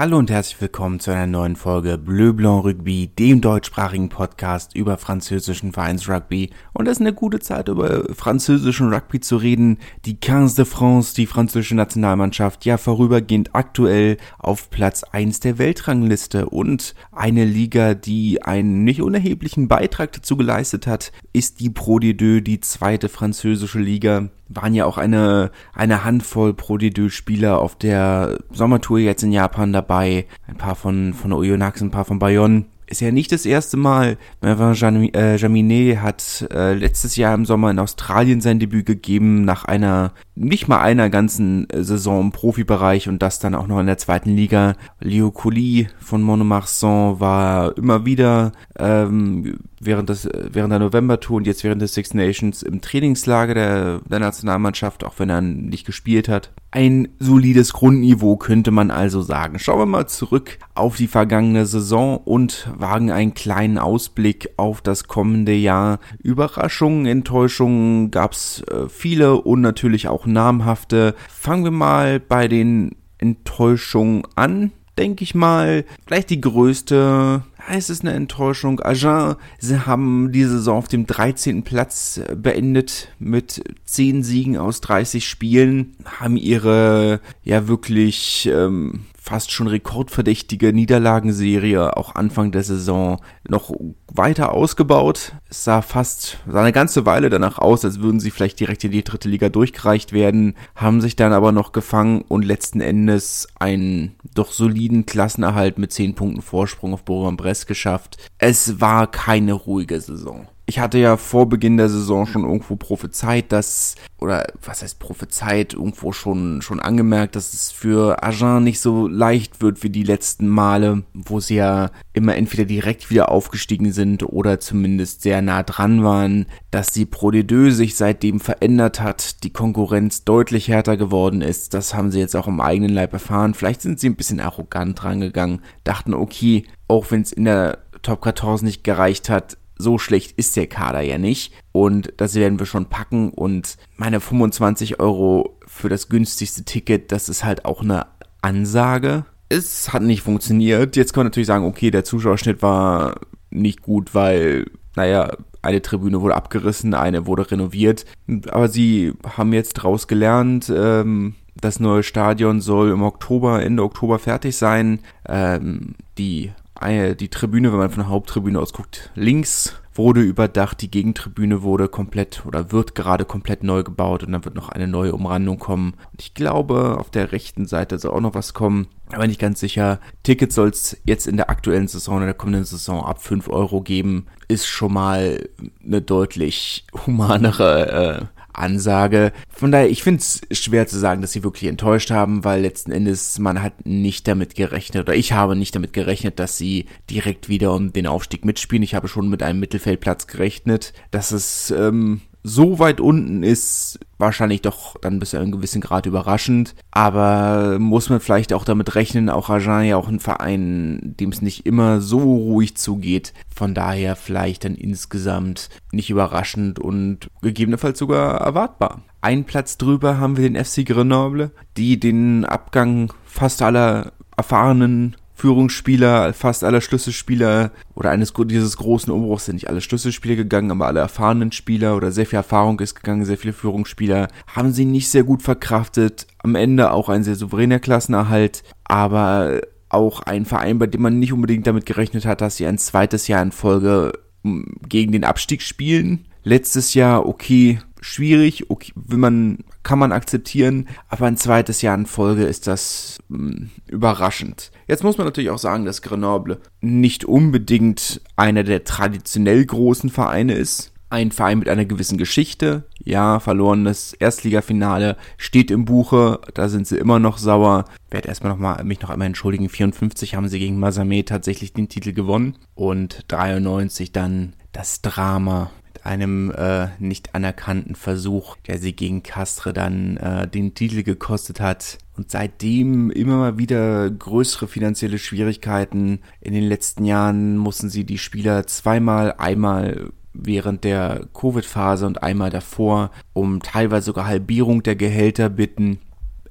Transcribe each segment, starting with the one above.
Hallo und herzlich willkommen zu einer neuen Folge Bleu Blanc Rugby, dem deutschsprachigen Podcast über französischen Vereinsrugby. Und es ist eine gute Zeit, über französischen Rugby zu reden. Die 15 de France, die französische Nationalmannschaft, ja vorübergehend aktuell auf Platz 1 der Weltrangliste. Und eine Liga, die einen nicht unerheblichen Beitrag dazu geleistet hat, ist die Pro D2, die zweite französische Liga waren ja auch eine, eine Handvoll Pro D2-Spieler auf der Sommertour jetzt in Japan dabei. Ein paar von, von Oyonnax, ein paar von Bayonne ist ja nicht das erste Mal. Mervyn äh, Jaminet hat äh, letztes Jahr im Sommer in Australien sein Debüt gegeben, nach einer, nicht mal einer ganzen äh, Saison im Profibereich und das dann auch noch in der zweiten Liga. Leo Colli von Monomarsan war immer wieder ähm, während, des, während der November-Tour und jetzt während des Six Nations im Trainingslager der, der Nationalmannschaft, auch wenn er nicht gespielt hat. Ein solides Grundniveau könnte man also sagen. Schauen wir mal zurück auf die vergangene Saison und wagen einen kleinen Ausblick auf das kommende Jahr. Überraschungen, Enttäuschungen gab's äh, viele und natürlich auch namhafte. Fangen wir mal bei den Enttäuschungen an denke ich mal, vielleicht die größte es ist eine Enttäuschung. Agen, sie haben die Saison auf dem 13. Platz äh, beendet mit 10 Siegen aus 30 Spielen, haben ihre ja wirklich ähm, fast schon rekordverdächtige Niederlagenserie auch Anfang der Saison noch weiter ausgebaut. Es sah fast, sah eine ganze Weile danach aus, als würden sie vielleicht direkt in die dritte Liga durchgereicht werden, haben sich dann aber noch gefangen und letzten Endes einen doch soliden Klassenerhalt mit 10 Punkten Vorsprung auf Bourg-en-Bresse geschafft. Es war keine ruhige Saison ich hatte ja vor Beginn der Saison schon irgendwo prophezeit, dass, oder was heißt prophezeit, irgendwo schon, schon angemerkt, dass es für Agen nicht so leicht wird wie die letzten Male, wo sie ja immer entweder direkt wieder aufgestiegen sind oder zumindest sehr nah dran waren, dass die Pro D2 sich seitdem verändert hat, die Konkurrenz deutlich härter geworden ist, das haben sie jetzt auch im eigenen Leib erfahren. Vielleicht sind sie ein bisschen arrogant rangegangen, dachten, okay, auch wenn es in der Top 14 nicht gereicht hat, so schlecht ist der Kader ja nicht. Und das werden wir schon packen. Und meine 25 Euro für das günstigste Ticket, das ist halt auch eine Ansage. Es hat nicht funktioniert. Jetzt kann man natürlich sagen, okay, der Zuschauerschnitt war nicht gut, weil, naja, eine Tribüne wurde abgerissen, eine wurde renoviert. Aber sie haben jetzt draus gelernt. Ähm, das neue Stadion soll im Oktober, Ende Oktober fertig sein. Ähm, die die Tribüne, wenn man von der Haupttribüne aus guckt, links wurde überdacht, die Gegentribüne wurde komplett oder wird gerade komplett neu gebaut und dann wird noch eine neue Umrandung kommen. Und ich glaube, auf der rechten Seite soll auch noch was kommen, aber nicht ganz sicher. Tickets soll es jetzt in der aktuellen Saison, in der kommenden Saison ab 5 Euro geben. Ist schon mal eine deutlich humanere äh, Ansage. Von daher, ich finde es schwer zu sagen, dass sie wirklich enttäuscht haben, weil letzten Endes man hat nicht damit gerechnet, oder ich habe nicht damit gerechnet, dass sie direkt wieder um den Aufstieg mitspielen. Ich habe schon mit einem Mittelfeldplatz gerechnet. Dass es ähm, so weit unten ist wahrscheinlich doch dann bis zu einem gewissen Grad überraschend. Aber muss man vielleicht auch damit rechnen, auch Agen ja auch ein Verein, dem es nicht immer so ruhig zugeht. Von daher vielleicht dann insgesamt nicht überraschend und gegebenenfalls sogar erwartbar. Ein Platz drüber haben wir den FC Grenoble, die den Abgang fast aller erfahrenen Führungsspieler, fast aller Schlüsselspieler oder eines dieses großen Umbruchs sind nicht alle Schlüsselspieler gegangen, aber alle erfahrenen Spieler oder sehr viel Erfahrung ist gegangen, sehr viele Führungsspieler haben sie nicht sehr gut verkraftet. Am Ende auch ein sehr souveräner Klassenerhalt, aber auch ein Verein, bei dem man nicht unbedingt damit gerechnet hat, dass sie ein zweites Jahr in Folge hm, gegen den Abstieg spielen. Letztes Jahr, okay, schwierig, okay, will man, kann man akzeptieren, aber ein zweites Jahr in Folge ist das mh, hm, überraschend. Jetzt muss man natürlich auch sagen, dass Grenoble nicht unbedingt einer der traditionell großen Vereine ist. Ein Verein mit einer gewissen Geschichte. Ja, verlorenes Erstligafinale steht im Buche. Da sind sie immer noch sauer. Werde erstmal noch mal, mich noch einmal entschuldigen. 54 haben sie gegen Masame tatsächlich den Titel gewonnen. Und 93 dann das Drama einem äh, nicht anerkannten Versuch, der sie gegen Castre dann äh, den Titel gekostet hat. Und seitdem immer mal wieder größere finanzielle Schwierigkeiten. In den letzten Jahren mussten sie die Spieler zweimal, einmal während der Covid-Phase und einmal davor um teilweise sogar Halbierung der Gehälter bitten.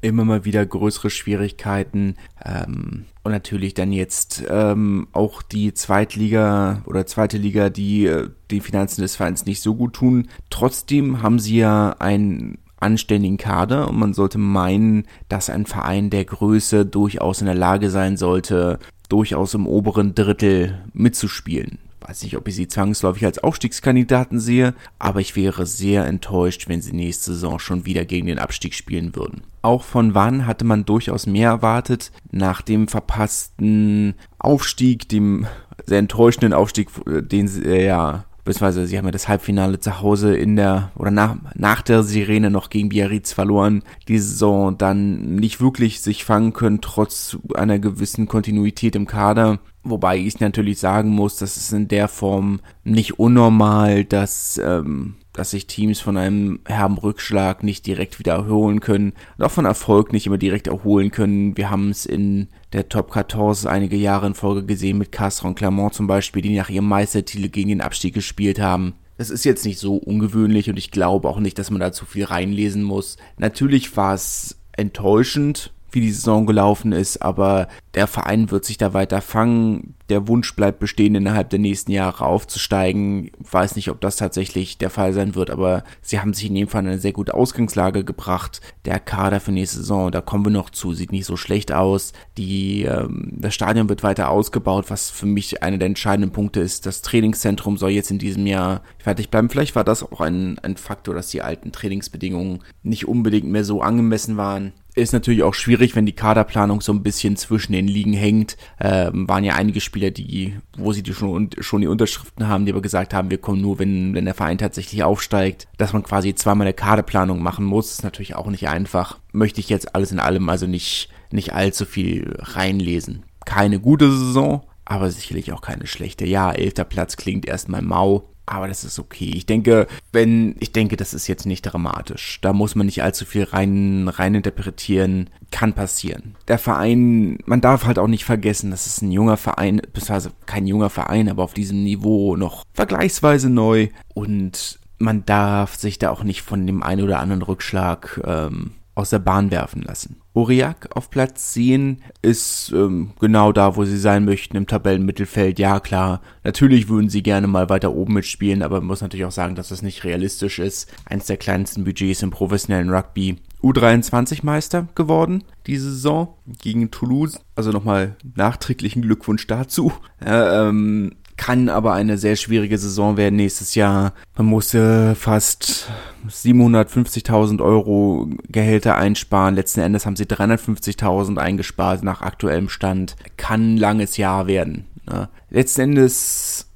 Immer mal wieder größere Schwierigkeiten. Ähm, und natürlich dann jetzt ähm, auch die Zweitliga oder zweite Liga, die äh, die Finanzen des Vereins nicht so gut tun. Trotzdem haben sie ja ein anständigen Kader und man sollte meinen, dass ein Verein der Größe durchaus in der Lage sein sollte, durchaus im oberen Drittel mitzuspielen. Weiß nicht, ob ich sie zwangsläufig als Aufstiegskandidaten sehe, aber ich wäre sehr enttäuscht, wenn sie nächste Saison schon wieder gegen den Abstieg spielen würden. Auch von Wann hatte man durchaus mehr erwartet. Nach dem verpassten Aufstieg, dem sehr enttäuschenden Aufstieg, äh, den sie äh, ja beziehungsweise sie haben ja das Halbfinale zu Hause in der oder nach, nach der Sirene noch gegen Biarritz verloren, die Saison dann nicht wirklich sich fangen können, trotz einer gewissen Kontinuität im Kader. Wobei ich natürlich sagen muss, dass es in der Form nicht unnormal, dass ähm, dass sich Teams von einem herben Rückschlag nicht direkt wieder erholen können und auch von Erfolg nicht immer direkt erholen können. Wir haben es in der Top 14 einige Jahre in Folge gesehen mit Castres und Clermont zum Beispiel, die nach ihrem Meistertitel gegen den Abstieg gespielt haben. Das ist jetzt nicht so ungewöhnlich und ich glaube auch nicht, dass man da zu viel reinlesen muss. Natürlich war es enttäuschend, wie die Saison gelaufen ist, aber der Verein wird sich da weiter fangen. Der Wunsch bleibt bestehen, innerhalb der nächsten Jahre aufzusteigen. Ich weiß nicht, ob das tatsächlich der Fall sein wird, aber sie haben sich in jedem Fall in eine sehr gute Ausgangslage gebracht. Der Kader für nächste Saison, da kommen wir noch zu, sieht nicht so schlecht aus. Die, ähm, das Stadion wird weiter ausgebaut, was für mich einer der entscheidenden Punkte ist. Das Trainingszentrum soll jetzt in diesem Jahr fertig bleiben. Vielleicht war das auch ein, ein Faktor, dass die alten Trainingsbedingungen nicht unbedingt mehr so angemessen waren ist natürlich auch schwierig, wenn die Kaderplanung so ein bisschen zwischen den Ligen hängt. Ähm, waren ja einige Spieler, die, wo sie die schon, schon die Unterschriften haben, die aber gesagt haben, wir kommen nur, wenn, wenn der Verein tatsächlich aufsteigt. Dass man quasi zweimal eine Kaderplanung machen muss, ist natürlich auch nicht einfach. Möchte ich jetzt alles in allem also nicht, nicht allzu viel reinlesen. Keine gute Saison, aber sicherlich auch keine schlechte. Ja, elfter Platz klingt erstmal mau. Aber das ist okay. Ich denke, wenn, ich denke, das ist jetzt nicht dramatisch. Da muss man nicht allzu viel rein, rein interpretieren. Kann passieren. Der Verein, man darf halt auch nicht vergessen, das ist ein junger Verein, beziehungsweise kein junger Verein, aber auf diesem Niveau noch vergleichsweise neu. Und man darf sich da auch nicht von dem einen oder anderen Rückschlag ähm, aus der Bahn werfen lassen. Aurillac auf Platz 10 ist ähm, genau da, wo sie sein möchten, im Tabellenmittelfeld. Ja, klar, natürlich würden sie gerne mal weiter oben mitspielen, aber man muss natürlich auch sagen, dass das nicht realistisch ist. Eins der kleinsten Budgets im professionellen Rugby. U23-Meister geworden diese Saison gegen Toulouse. Also nochmal nachträglichen Glückwunsch dazu. Äh, ähm, kann aber eine sehr schwierige Saison werden nächstes Jahr. Man musste fast 750.000 Euro Gehälter einsparen. Letzten Endes haben sie 350.000 eingespart nach aktuellem Stand. Kann ein langes Jahr werden. Ne? Letzten Endes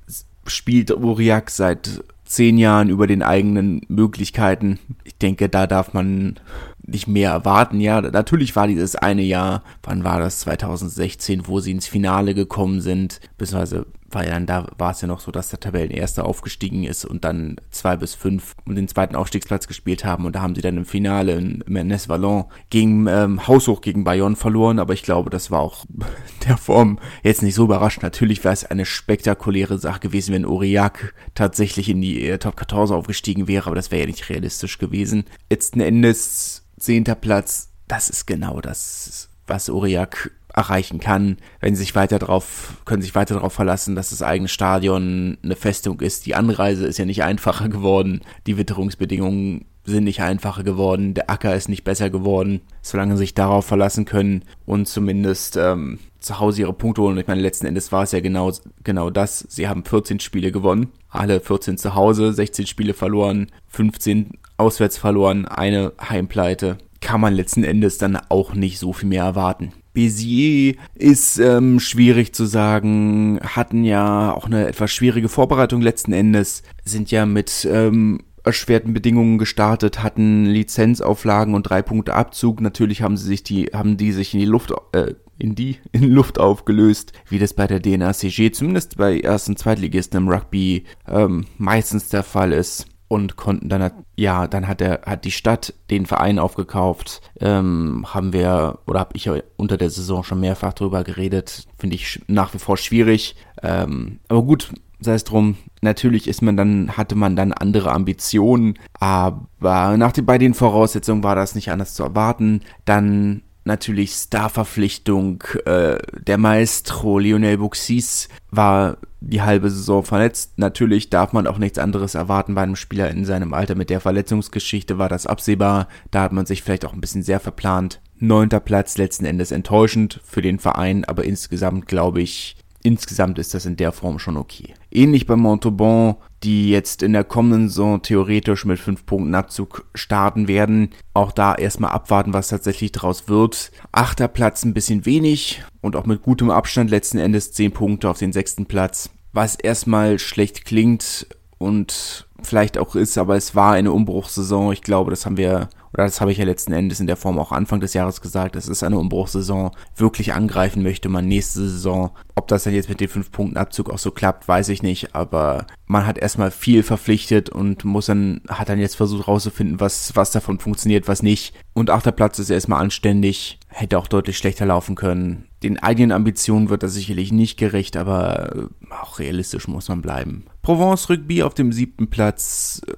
spielt Uriak seit zehn Jahren über den eigenen Möglichkeiten. Ich denke, da darf man nicht mehr erwarten. Ja, natürlich war dieses eine Jahr, wann war das? 2016, wo sie ins Finale gekommen sind, beziehungsweise war ja dann da war es ja noch so, dass der Tabellenerste aufgestiegen ist und dann zwei bis fünf um den zweiten Aufstiegsplatz gespielt haben und da haben sie dann im Finale in Mernes Vallon gegen ähm, Haushoch gegen Bayonne verloren, aber ich glaube, das war auch der Form jetzt nicht so überraschend. Natürlich wäre es eine spektakuläre Sache gewesen, wenn Aurillac tatsächlich in die äh, Top 14 aufgestiegen wäre, aber das wäre ja nicht realistisch gewesen. Letzten Endes zehnter Platz, das ist genau das, was Uriak erreichen kann, wenn sie sich weiter drauf, können sich weiter darauf verlassen, dass das eigene Stadion eine Festung ist. Die Anreise ist ja nicht einfacher geworden, die Witterungsbedingungen sind nicht einfacher geworden, der Acker ist nicht besser geworden, solange sie sich darauf verlassen können und zumindest ähm, zu Hause ihre Punkte holen. Ich meine, letzten Endes war es ja genau, genau das. Sie haben 14 Spiele gewonnen, alle 14 zu Hause, 16 Spiele verloren, 15 auswärts verloren, eine Heimpleite. Kann man letzten Endes dann auch nicht so viel mehr erwarten. Bézier ist ähm, schwierig zu sagen, hatten ja auch eine etwas schwierige Vorbereitung letzten Endes, sind ja mit ähm, erschwerten Bedingungen gestartet, hatten Lizenzauflagen und drei Punkte Abzug. Natürlich haben sie sich die, haben die sich in die Luft, äh, in die in Luft aufgelöst, wie das bei der DNACG, zumindest bei ersten Zweitligisten im Rugby ähm, meistens der Fall ist und konnten dann, ja, dann hat er, hat die Stadt den Verein aufgekauft. Ähm, haben wir, oder habe ich unter der Saison schon mehrfach drüber geredet, finde ich nach wie vor schwierig. Ähm, aber gut, sei es drum, natürlich ist man dann, hatte man dann andere Ambitionen, aber nach bei den Voraussetzungen war das nicht anders zu erwarten. Dann natürlich Starverpflichtung, äh, der Maestro Lionel Buxis war die halbe Saison verletzt. Natürlich darf man auch nichts anderes erwarten bei einem Spieler in seinem Alter. Mit der Verletzungsgeschichte war das absehbar. Da hat man sich vielleicht auch ein bisschen sehr verplant. Neunter Platz letzten Endes enttäuschend für den Verein, aber insgesamt glaube ich, insgesamt ist das in der Form schon okay. Ähnlich bei Montauban, die jetzt in der kommenden Saison theoretisch mit 5 Punkten Abzug starten werden. Auch da erstmal abwarten, was tatsächlich draus wird. Achter Platz ein bisschen wenig und auch mit gutem Abstand letzten Endes 10 Punkte auf den sechsten Platz. Was erstmal schlecht klingt und vielleicht auch ist, aber es war eine Umbruchssaison. Ich glaube, das haben wir oder das habe ich ja letzten Endes in der Form auch Anfang des Jahres gesagt, es ist eine Umbruchssaison, wirklich angreifen möchte man nächste Saison. Ob das dann jetzt mit den fünf Punkten Abzug auch so klappt, weiß ich nicht, aber man hat erstmal viel verpflichtet und muss dann, hat dann jetzt versucht rauszufinden, was, was davon funktioniert, was nicht. Und achter Platz ist erstmal anständig, hätte auch deutlich schlechter laufen können. Den eigenen Ambitionen wird das sicherlich nicht gerecht, aber auch realistisch muss man bleiben. Provence Rugby auf dem siebten Platz äh,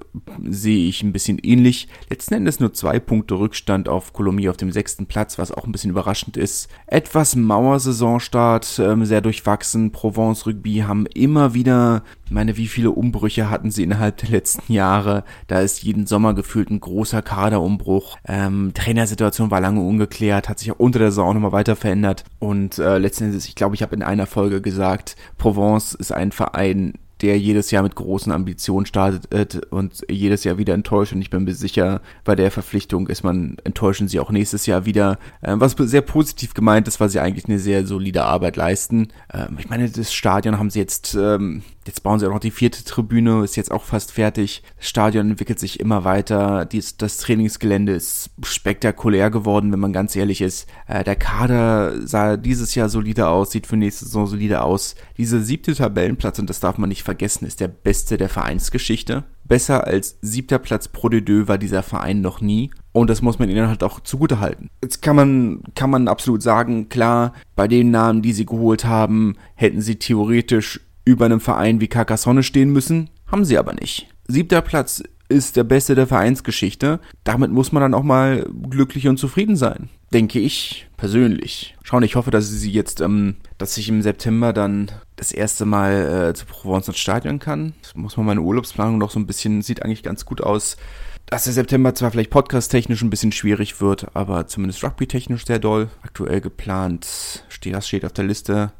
sehe ich ein bisschen ähnlich. Letzten Endes nur zwei Punkte Rückstand auf Colombie auf dem sechsten Platz, was auch ein bisschen überraschend ist. Etwas Mauersaisonstart, ähm, sehr durchwachsen. Provence Rugby haben immer wieder, meine, wie viele Umbrüche hatten sie innerhalb der letzten Jahre? Da ist jeden Sommer gefühlt ein großer Kaderumbruch. Ähm, Trainersituation war lange ungeklärt, hat sich auch unter der Saison nochmal weiter verändert. Und äh, letzten Endes, ich glaube, ich habe in einer Folge gesagt, Provence ist ein Verein, der jedes Jahr mit großen Ambitionen startet und jedes Jahr wieder enttäuscht. Und ich bin mir sicher, bei der Verpflichtung ist man, enttäuschen sie auch nächstes Jahr wieder. Ähm, was sehr positiv gemeint ist, weil sie eigentlich eine sehr solide Arbeit leisten. Ähm, ich meine, das Stadion haben sie jetzt ähm, Jetzt bauen sie auch noch die vierte Tribüne, ist jetzt auch fast fertig. Das Stadion entwickelt sich immer weiter. Dies, das Trainingsgelände ist spektakulär geworden, wenn man ganz ehrlich ist. Äh, der Kader sah dieses Jahr solide aus, sieht für nächste Saison solide aus. Dieser siebte Tabellenplatz, und das darf man nicht vergessen, ist der beste der Vereinsgeschichte. Besser als siebter Platz Pro de Deux war dieser Verein noch nie. Und das muss man ihnen halt auch zugute halten. Jetzt kann man, kann man absolut sagen, klar, bei den Namen, die sie geholt haben, hätten sie theoretisch über einem Verein wie Carcassonne stehen müssen, haben sie aber nicht. Siebter Platz ist der beste der Vereinsgeschichte. Damit muss man dann auch mal glücklich und zufrieden sein. Denke ich persönlich. Schauen, ich hoffe, dass sie jetzt, ähm, dass ich im September dann das erste Mal äh, zu Provence ins Stadion kann. Das muss man meine Urlaubsplanung noch so ein bisschen, sieht eigentlich ganz gut aus. Dass der September zwar vielleicht podcast-technisch ein bisschen schwierig wird, aber zumindest rugby-technisch sehr doll. Aktuell geplant, steht, das steht auf der Liste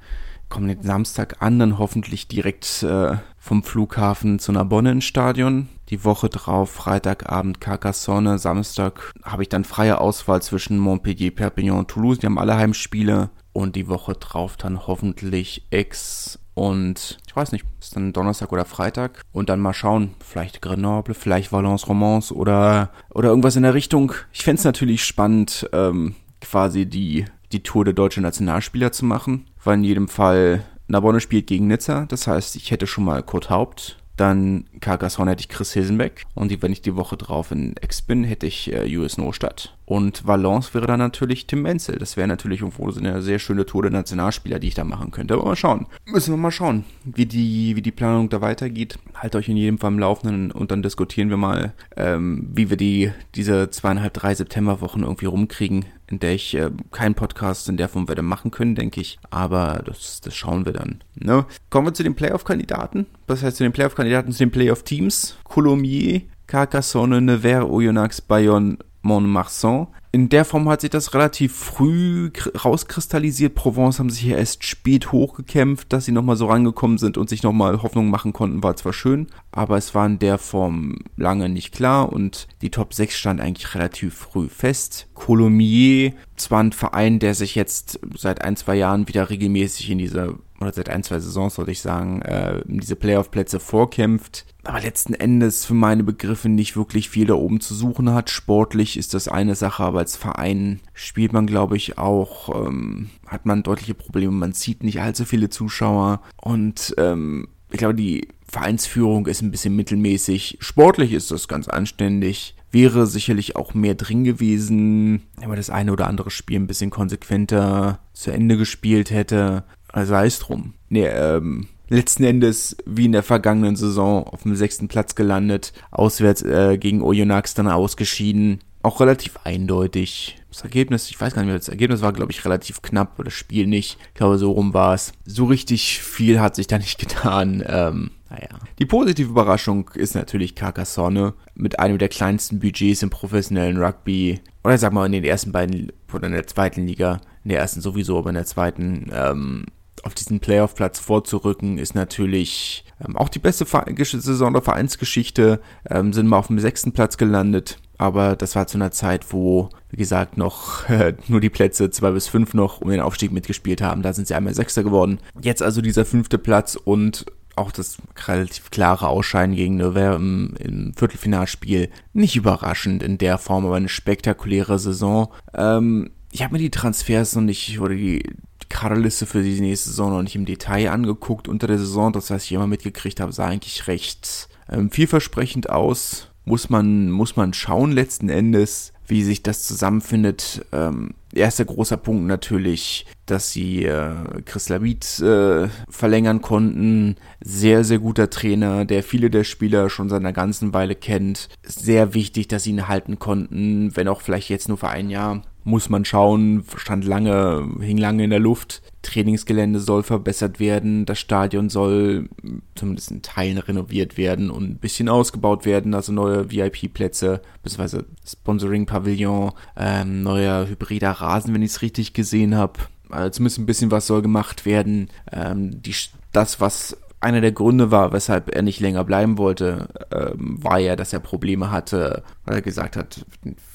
kommenden Samstag an, dann hoffentlich direkt äh, vom Flughafen zu Narbonne ins Stadion. Die Woche drauf, Freitagabend Carcassonne, Samstag habe ich dann freie Auswahl zwischen Montpellier, Perpignan und Toulouse. Die haben alle Heimspiele. Und die Woche drauf dann hoffentlich Aix und ich weiß nicht, ist dann Donnerstag oder Freitag. Und dann mal schauen, vielleicht Grenoble, vielleicht Valence Romance oder, oder irgendwas in der Richtung. Ich fände es natürlich spannend, ähm, quasi die, die Tour der deutschen Nationalspieler zu machen war in jedem Fall Narbonne spielt gegen Nizza. Das heißt, ich hätte schon mal Kurt Haupt. Dann Carcassonne hätte ich Chris Hilsenbeck. Und wenn ich die Woche drauf in Ex bin, hätte ich äh, US Nostadt. Und Valence wäre dann natürlich Tim Menzel. Das wäre natürlich irgendwo so eine sehr schöne Tour der Nationalspieler, die ich da machen könnte. Aber mal schauen. Müssen wir mal schauen, wie die, wie die Planung da weitergeht. Halt euch in jedem Fall im Laufenden und dann diskutieren wir mal, ähm, wie wir die, diese zweieinhalb, drei Septemberwochen irgendwie rumkriegen in der ich äh, keinen Podcast in der Form werde machen können, denke ich. Aber das, das schauen wir dann. Ne? Kommen wir zu den Playoff-Kandidaten. Was heißt zu den Playoff-Kandidaten? Zu den Playoff-Teams. Coulommiers, Carcassonne, Nevers, Oyonnax, Bayonne, Montmarsan. In der Form hat sich das relativ früh rauskristallisiert. Provence haben sich hier erst spät hochgekämpft, dass sie nochmal so rangekommen sind und sich nochmal Hoffnung machen konnten, war zwar schön, aber es war in der Form lange nicht klar und die Top 6 stand eigentlich relativ früh fest. Colomiers, zwar ein Verein, der sich jetzt seit ein, zwei Jahren wieder regelmäßig in diese oder seit ein, zwei Saisons, sollte ich sagen, äh, diese Playoff-Plätze vorkämpft, aber letzten Endes für meine Begriffe nicht wirklich viel da oben zu suchen hat. Sportlich ist das eine Sache, aber als Verein spielt man, glaube ich, auch, ähm, hat man deutliche Probleme. Man zieht nicht allzu viele Zuschauer und ähm, ich glaube, die Vereinsführung ist ein bisschen mittelmäßig. Sportlich ist das ganz anständig. Wäre sicherlich auch mehr drin gewesen, wenn man das eine oder andere Spiel ein bisschen konsequenter zu Ende gespielt hätte. Also sei es drum. Nee, ähm, letzten Endes wie in der vergangenen Saison auf dem sechsten Platz gelandet, auswärts äh, gegen Oyonnax dann ausgeschieden. Auch relativ eindeutig. Das Ergebnis, ich weiß gar nicht mehr, das Ergebnis war, glaube ich, relativ knapp, oder das Spiel nicht. Ich glaube, so rum war es. So richtig viel hat sich da nicht getan. Ähm, naja. Die positive Überraschung ist natürlich Carcassonne mit einem der kleinsten Budgets im professionellen Rugby. Oder sag mal in den ersten beiden, oder in der zweiten Liga. In der ersten sowieso, aber in der zweiten, ähm, auf diesen Playoff-Platz vorzurücken, ist natürlich ähm, auch die beste Saison der Vereinsgeschichte. Ähm, sind mal auf dem sechsten Platz gelandet. Aber das war zu einer Zeit, wo, wie gesagt, noch äh, nur die Plätze zwei bis fünf noch um den Aufstieg mitgespielt haben. Da sind sie einmal Sechster geworden. Jetzt also dieser fünfte Platz und auch das relativ klare Ausscheiden gegen Nevers im, im, Viertelfinalspiel. Nicht überraschend in der Form, aber eine spektakuläre Saison. Ähm, ich habe mir die Transfers noch nicht, oder die Kaderliste für die nächste Saison noch nicht im Detail angeguckt unter der Saison. Das, was ich immer mitgekriegt habe, sah eigentlich recht ähm, vielversprechend aus muss man, muss man schauen letzten Endes, wie sich das zusammenfindet. Ähm, erster großer Punkt natürlich, dass sie äh, Chris Labit äh, verlängern konnten. Sehr, sehr guter Trainer, der viele der Spieler schon seit einer ganzen Weile kennt. Sehr wichtig, dass sie ihn halten konnten, wenn auch vielleicht jetzt nur für ein Jahr muss man schauen, stand lange, hing lange in der Luft. Trainingsgelände soll verbessert werden, das Stadion soll zumindest in Teilen renoviert werden und ein bisschen ausgebaut werden, also neue VIP-Plätze, beziehungsweise Sponsoring-Pavillon, ähm, neuer hybrider Rasen, wenn ich es richtig gesehen habe. Also zumindest ein bisschen was soll gemacht werden. Ähm, die, das, was einer der Gründe war, weshalb er nicht länger bleiben wollte, ähm, war ja, dass er Probleme hatte, weil er gesagt hat,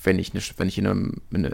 wenn ich, ne, wenn ich in, einem, in,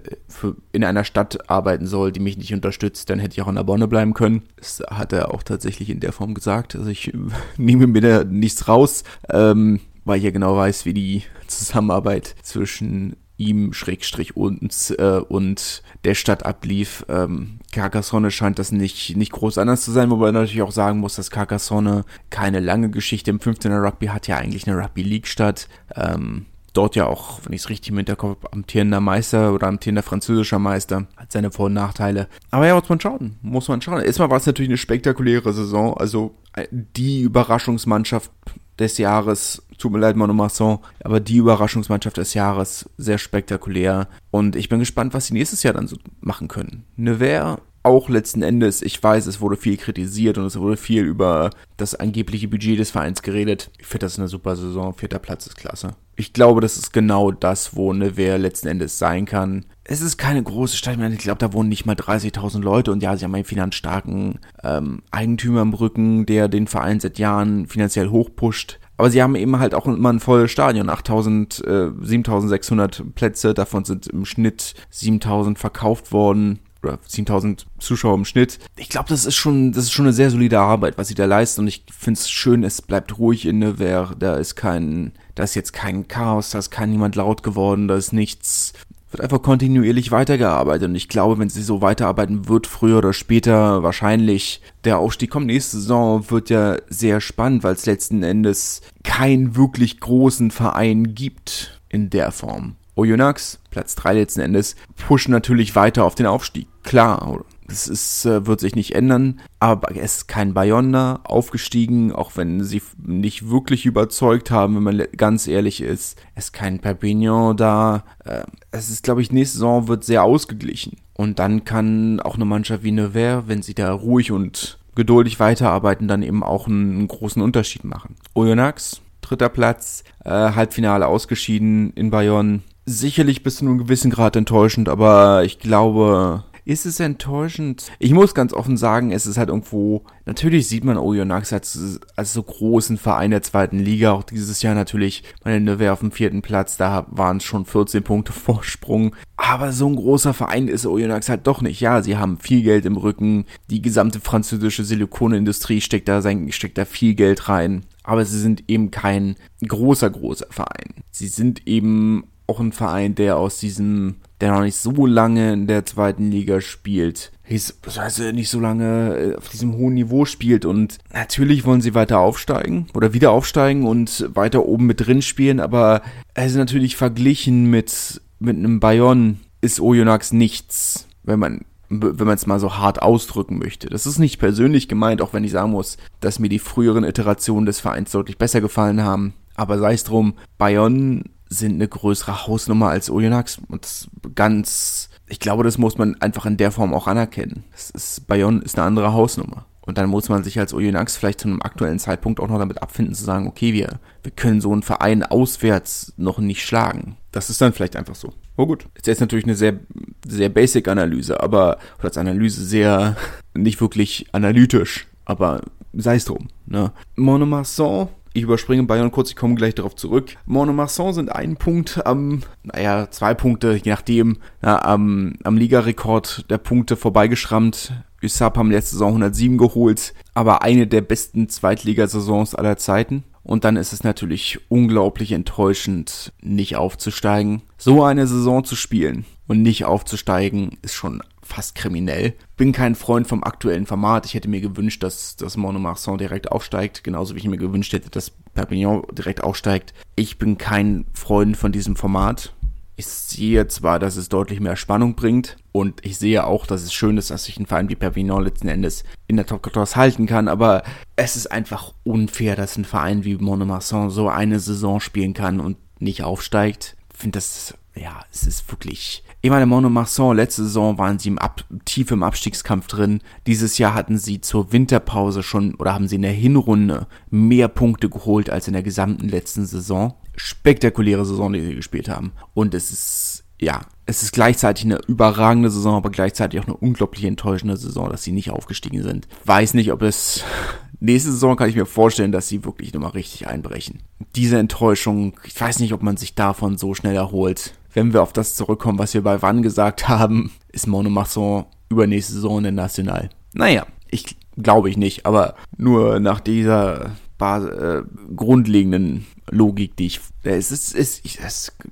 in, einer Stadt arbeiten soll, die mich nicht unterstützt, dann hätte ich auch in der Bonne bleiben können. Das hat er auch tatsächlich in der Form gesagt. Also ich nehme mir da nichts raus, ähm, weil ich ja genau weiß, wie die Zusammenarbeit zwischen ihm Schrägstrich uns äh, und der Stadt ablief. Ähm, Carcassonne scheint das nicht, nicht groß anders zu sein, wobei man natürlich auch sagen muss, dass Carcassonne keine lange Geschichte im 15er Rugby hat, ja eigentlich eine Rugby League statt. Ähm, dort ja auch, wenn ich es richtig im Hinterkopf habe, amtierender Meister oder amtierender französischer Meister. Hat seine Vor- und Nachteile. Aber ja, muss man schauen. Muss man schauen. Erstmal war es natürlich eine spektakuläre Saison. Also äh, die Überraschungsmannschaft des Jahres. Tut mir leid, Monomasson, aber die Überraschungsmannschaft des Jahres sehr spektakulär. Und ich bin gespannt, was sie nächstes Jahr dann so machen können. Nevers auch letzten Endes, ich weiß, es wurde viel kritisiert und es wurde viel über das angebliche Budget des Vereins geredet. Ich finde das eine super Saison. Vierter Platz ist klasse. Ich glaube, das ist genau das, wo Nevers letzten Endes sein kann. Es ist keine große Stadt. Ich glaube, da wohnen nicht mal 30.000 Leute und ja, sie haben einen finanzstarken ähm, Eigentümer im Rücken, der den Verein seit Jahren finanziell hochpusht. Aber sie haben eben halt auch immer ein volles Stadion, 8000, äh, 7600 Plätze, davon sind im Schnitt 7000 verkauft worden oder 10.000 Zuschauer im Schnitt. Ich glaube, das ist schon, das ist schon eine sehr solide Arbeit, was sie da leisten. Und ich finde es schön, es bleibt ruhig in Nevers. Da ist kein, da ist jetzt kein Chaos, da ist kein niemand laut geworden, da ist nichts. Wird einfach kontinuierlich weitergearbeitet. Und ich glaube, wenn sie so weiterarbeiten wird, früher oder später wahrscheinlich der Aufstieg kommt. Nächste Saison wird ja sehr spannend, weil es letzten Endes keinen wirklich großen Verein gibt in der Form. Oyonnax, Platz 3 letzten Endes, pushen natürlich weiter auf den Aufstieg. Klar, das ist, äh, wird sich nicht ändern, aber es ist kein Bayonne aufgestiegen, auch wenn sie nicht wirklich überzeugt haben, wenn man ganz ehrlich ist. Es ist kein Perpignan da. Äh, es ist, glaube ich, nächste Saison wird sehr ausgeglichen. Und dann kann auch eine Mannschaft wie Nevers, wenn sie da ruhig und geduldig weiterarbeiten, dann eben auch einen großen Unterschied machen. Oyonnax, dritter Platz, äh, Halbfinale ausgeschieden in Bayonne sicherlich bis zu einem gewissen Grad enttäuschend, aber ich glaube, ist es enttäuschend? Ich muss ganz offen sagen, es ist halt irgendwo, natürlich sieht man Oyonnax als, als so großen Verein der zweiten Liga, auch dieses Jahr natürlich, meine Neve auf dem vierten Platz, da waren es schon 14 Punkte Vorsprung, aber so ein großer Verein ist Oyonnax halt doch nicht. Ja, sie haben viel Geld im Rücken, die gesamte französische Silikonindustrie steckt da, steckt da viel Geld rein, aber sie sind eben kein großer, großer Verein. Sie sind eben auch ein Verein, der aus diesem, der noch nicht so lange in der zweiten Liga spielt, heißt, nicht so lange äh, auf diesem hohen Niveau spielt und natürlich wollen sie weiter aufsteigen oder wieder aufsteigen und weiter oben mit drin spielen, aber also natürlich verglichen mit, mit einem Bayonne ist Oyonnax nichts, wenn man wenn man es mal so hart ausdrücken möchte. Das ist nicht persönlich gemeint, auch wenn ich sagen muss, dass mir die früheren Iterationen des Vereins deutlich besser gefallen haben. Aber sei es drum, Bayonne sind eine größere Hausnummer als Oyonnax und ganz, ich glaube, das muss man einfach in der Form auch anerkennen. Das ist, Bayonne ist eine andere Hausnummer. Und dann muss man sich als Oyonnax vielleicht zu einem aktuellen Zeitpunkt auch noch damit abfinden zu sagen, okay, wir, wir können so einen Verein auswärts noch nicht schlagen. Das ist dann vielleicht einfach so. Oh gut. Jetzt ist natürlich eine sehr, sehr basic Analyse, aber, oder als Analyse sehr, nicht wirklich analytisch, aber sei es drum, ne. Monomarsan ich überspringe Bayern kurz, ich komme gleich darauf zurück. Monomarsan sind ein Punkt am, naja, zwei Punkte, je nachdem, na, am, am Ligarekord der Punkte vorbeigeschrammt. USAP haben letzte Saison 107 geholt, aber eine der besten Zweitligasaisons aller Zeiten. Und dann ist es natürlich unglaublich enttäuschend, nicht aufzusteigen. So eine Saison zu spielen und nicht aufzusteigen, ist schon fast kriminell. Bin kein Freund vom aktuellen Format. Ich hätte mir gewünscht, dass das Monomarsan direkt aufsteigt, genauso wie ich mir gewünscht hätte, dass Perpignan direkt aufsteigt. Ich bin kein Freund von diesem Format. Ich sehe zwar, dass es deutlich mehr Spannung bringt und ich sehe auch, dass es schön ist, dass sich ein Verein wie Perpignan letzten Endes in der Top 14 halten kann, aber es ist einfach unfair, dass ein Verein wie Monomarsan so eine Saison spielen kann und nicht aufsteigt. Ich finde das, ja, es ist wirklich. Ich meine, Monomarsan, letzte Saison waren sie im Ab tief im Abstiegskampf drin. Dieses Jahr hatten sie zur Winterpause schon oder haben sie in der Hinrunde mehr Punkte geholt als in der gesamten letzten Saison spektakuläre Saison, die sie gespielt haben. Und es ist, ja, es ist gleichzeitig eine überragende Saison, aber gleichzeitig auch eine unglaublich enttäuschende Saison, dass sie nicht aufgestiegen sind. Weiß nicht, ob es nächste Saison kann ich mir vorstellen, dass sie wirklich nochmal richtig einbrechen. Diese Enttäuschung, ich weiß nicht, ob man sich davon so schnell erholt. Wenn wir auf das zurückkommen, was wir bei Wann gesagt haben, ist Monomasson übernächste Saison in National. Naja, ich glaube ich nicht, aber nur nach dieser Bas äh, grundlegenden Logik, die ich. Äh, es ist, ist, ich,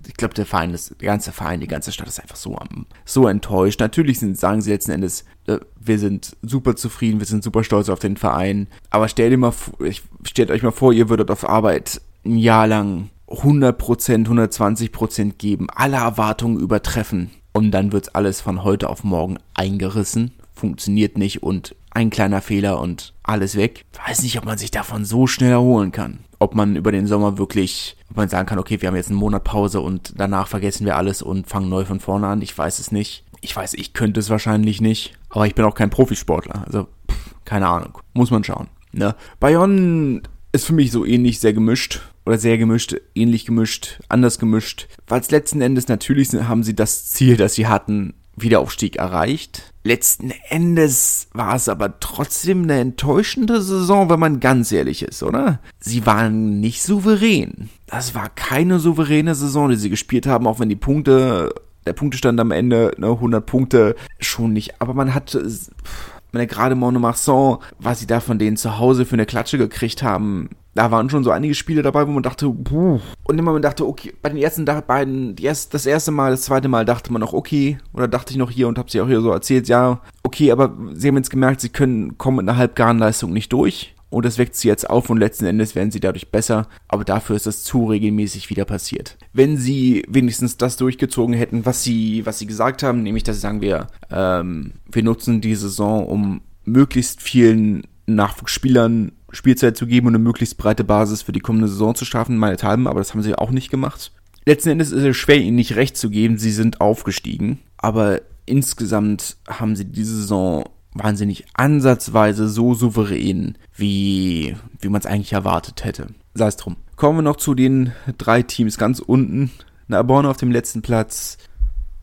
ich glaube, der Verein, ist, der ganze Verein, die ganze Stadt ist einfach so am, so enttäuscht. Natürlich sind, sagen sie letzten Endes, äh, wir sind super zufrieden, wir sind super stolz auf den Verein. Aber stellt dir mal, stellt euch mal vor, ihr würdet auf Arbeit ein Jahr lang 100%, 120% geben, alle Erwartungen übertreffen. Und dann wird alles von heute auf morgen eingerissen, funktioniert nicht und ein kleiner Fehler und alles weg. Weiß nicht, ob man sich davon so schnell erholen kann. Ob man über den Sommer wirklich, ob man sagen kann, okay, wir haben jetzt einen Monat Pause und danach vergessen wir alles und fangen neu von vorne an. Ich weiß es nicht. Ich weiß, ich könnte es wahrscheinlich nicht. Aber ich bin auch kein Profisportler. Also, pff, keine Ahnung. Muss man schauen. Ne? Bayonne ist für mich so ähnlich sehr gemischt. Oder sehr gemischt, ähnlich gemischt, anders gemischt. Weil es letzten Endes natürlich haben sie das Ziel, das sie hatten, Wiederaufstieg erreicht. Letzten Endes war es aber trotzdem eine enttäuschende Saison, wenn man ganz ehrlich ist, oder? Sie waren nicht souverän. Das war keine souveräne Saison, die sie gespielt haben, auch wenn die Punkte, der Punktestand am Ende, ne, 100 Punkte, schon nicht. Aber man hat, meine, gerade Monomarsan, was sie da von denen zu Hause für eine Klatsche gekriegt haben, da waren schon so einige Spiele dabei, wo man dachte, puh. Und immer man dachte, okay, bei den ersten beiden, erst, das erste Mal, das zweite Mal dachte man noch, okay, oder dachte ich noch hier und hab sie auch hier so erzählt, ja, okay, aber sie haben jetzt gemerkt, sie können, kommen mit einer halbgaren Leistung nicht durch. Und das weckt sie jetzt auf und letzten Endes werden sie dadurch besser, aber dafür ist das zu regelmäßig wieder passiert. Wenn sie wenigstens das durchgezogen hätten, was sie, was sie gesagt haben, nämlich, dass sie sagen wir, ähm, wir nutzen die Saison, um möglichst vielen Nachwuchsspielern Spielzeit zu geben und eine möglichst breite Basis für die kommende Saison zu schaffen, meinethalben, aber das haben sie auch nicht gemacht. Letzten Endes ist es schwer, ihnen nicht recht zu geben, sie sind aufgestiegen, aber insgesamt haben sie diese Saison wahnsinnig ansatzweise so souverän, wie, wie man es eigentlich erwartet hätte. Sei es drum. Kommen wir noch zu den drei Teams ganz unten. Narbonne auf dem letzten Platz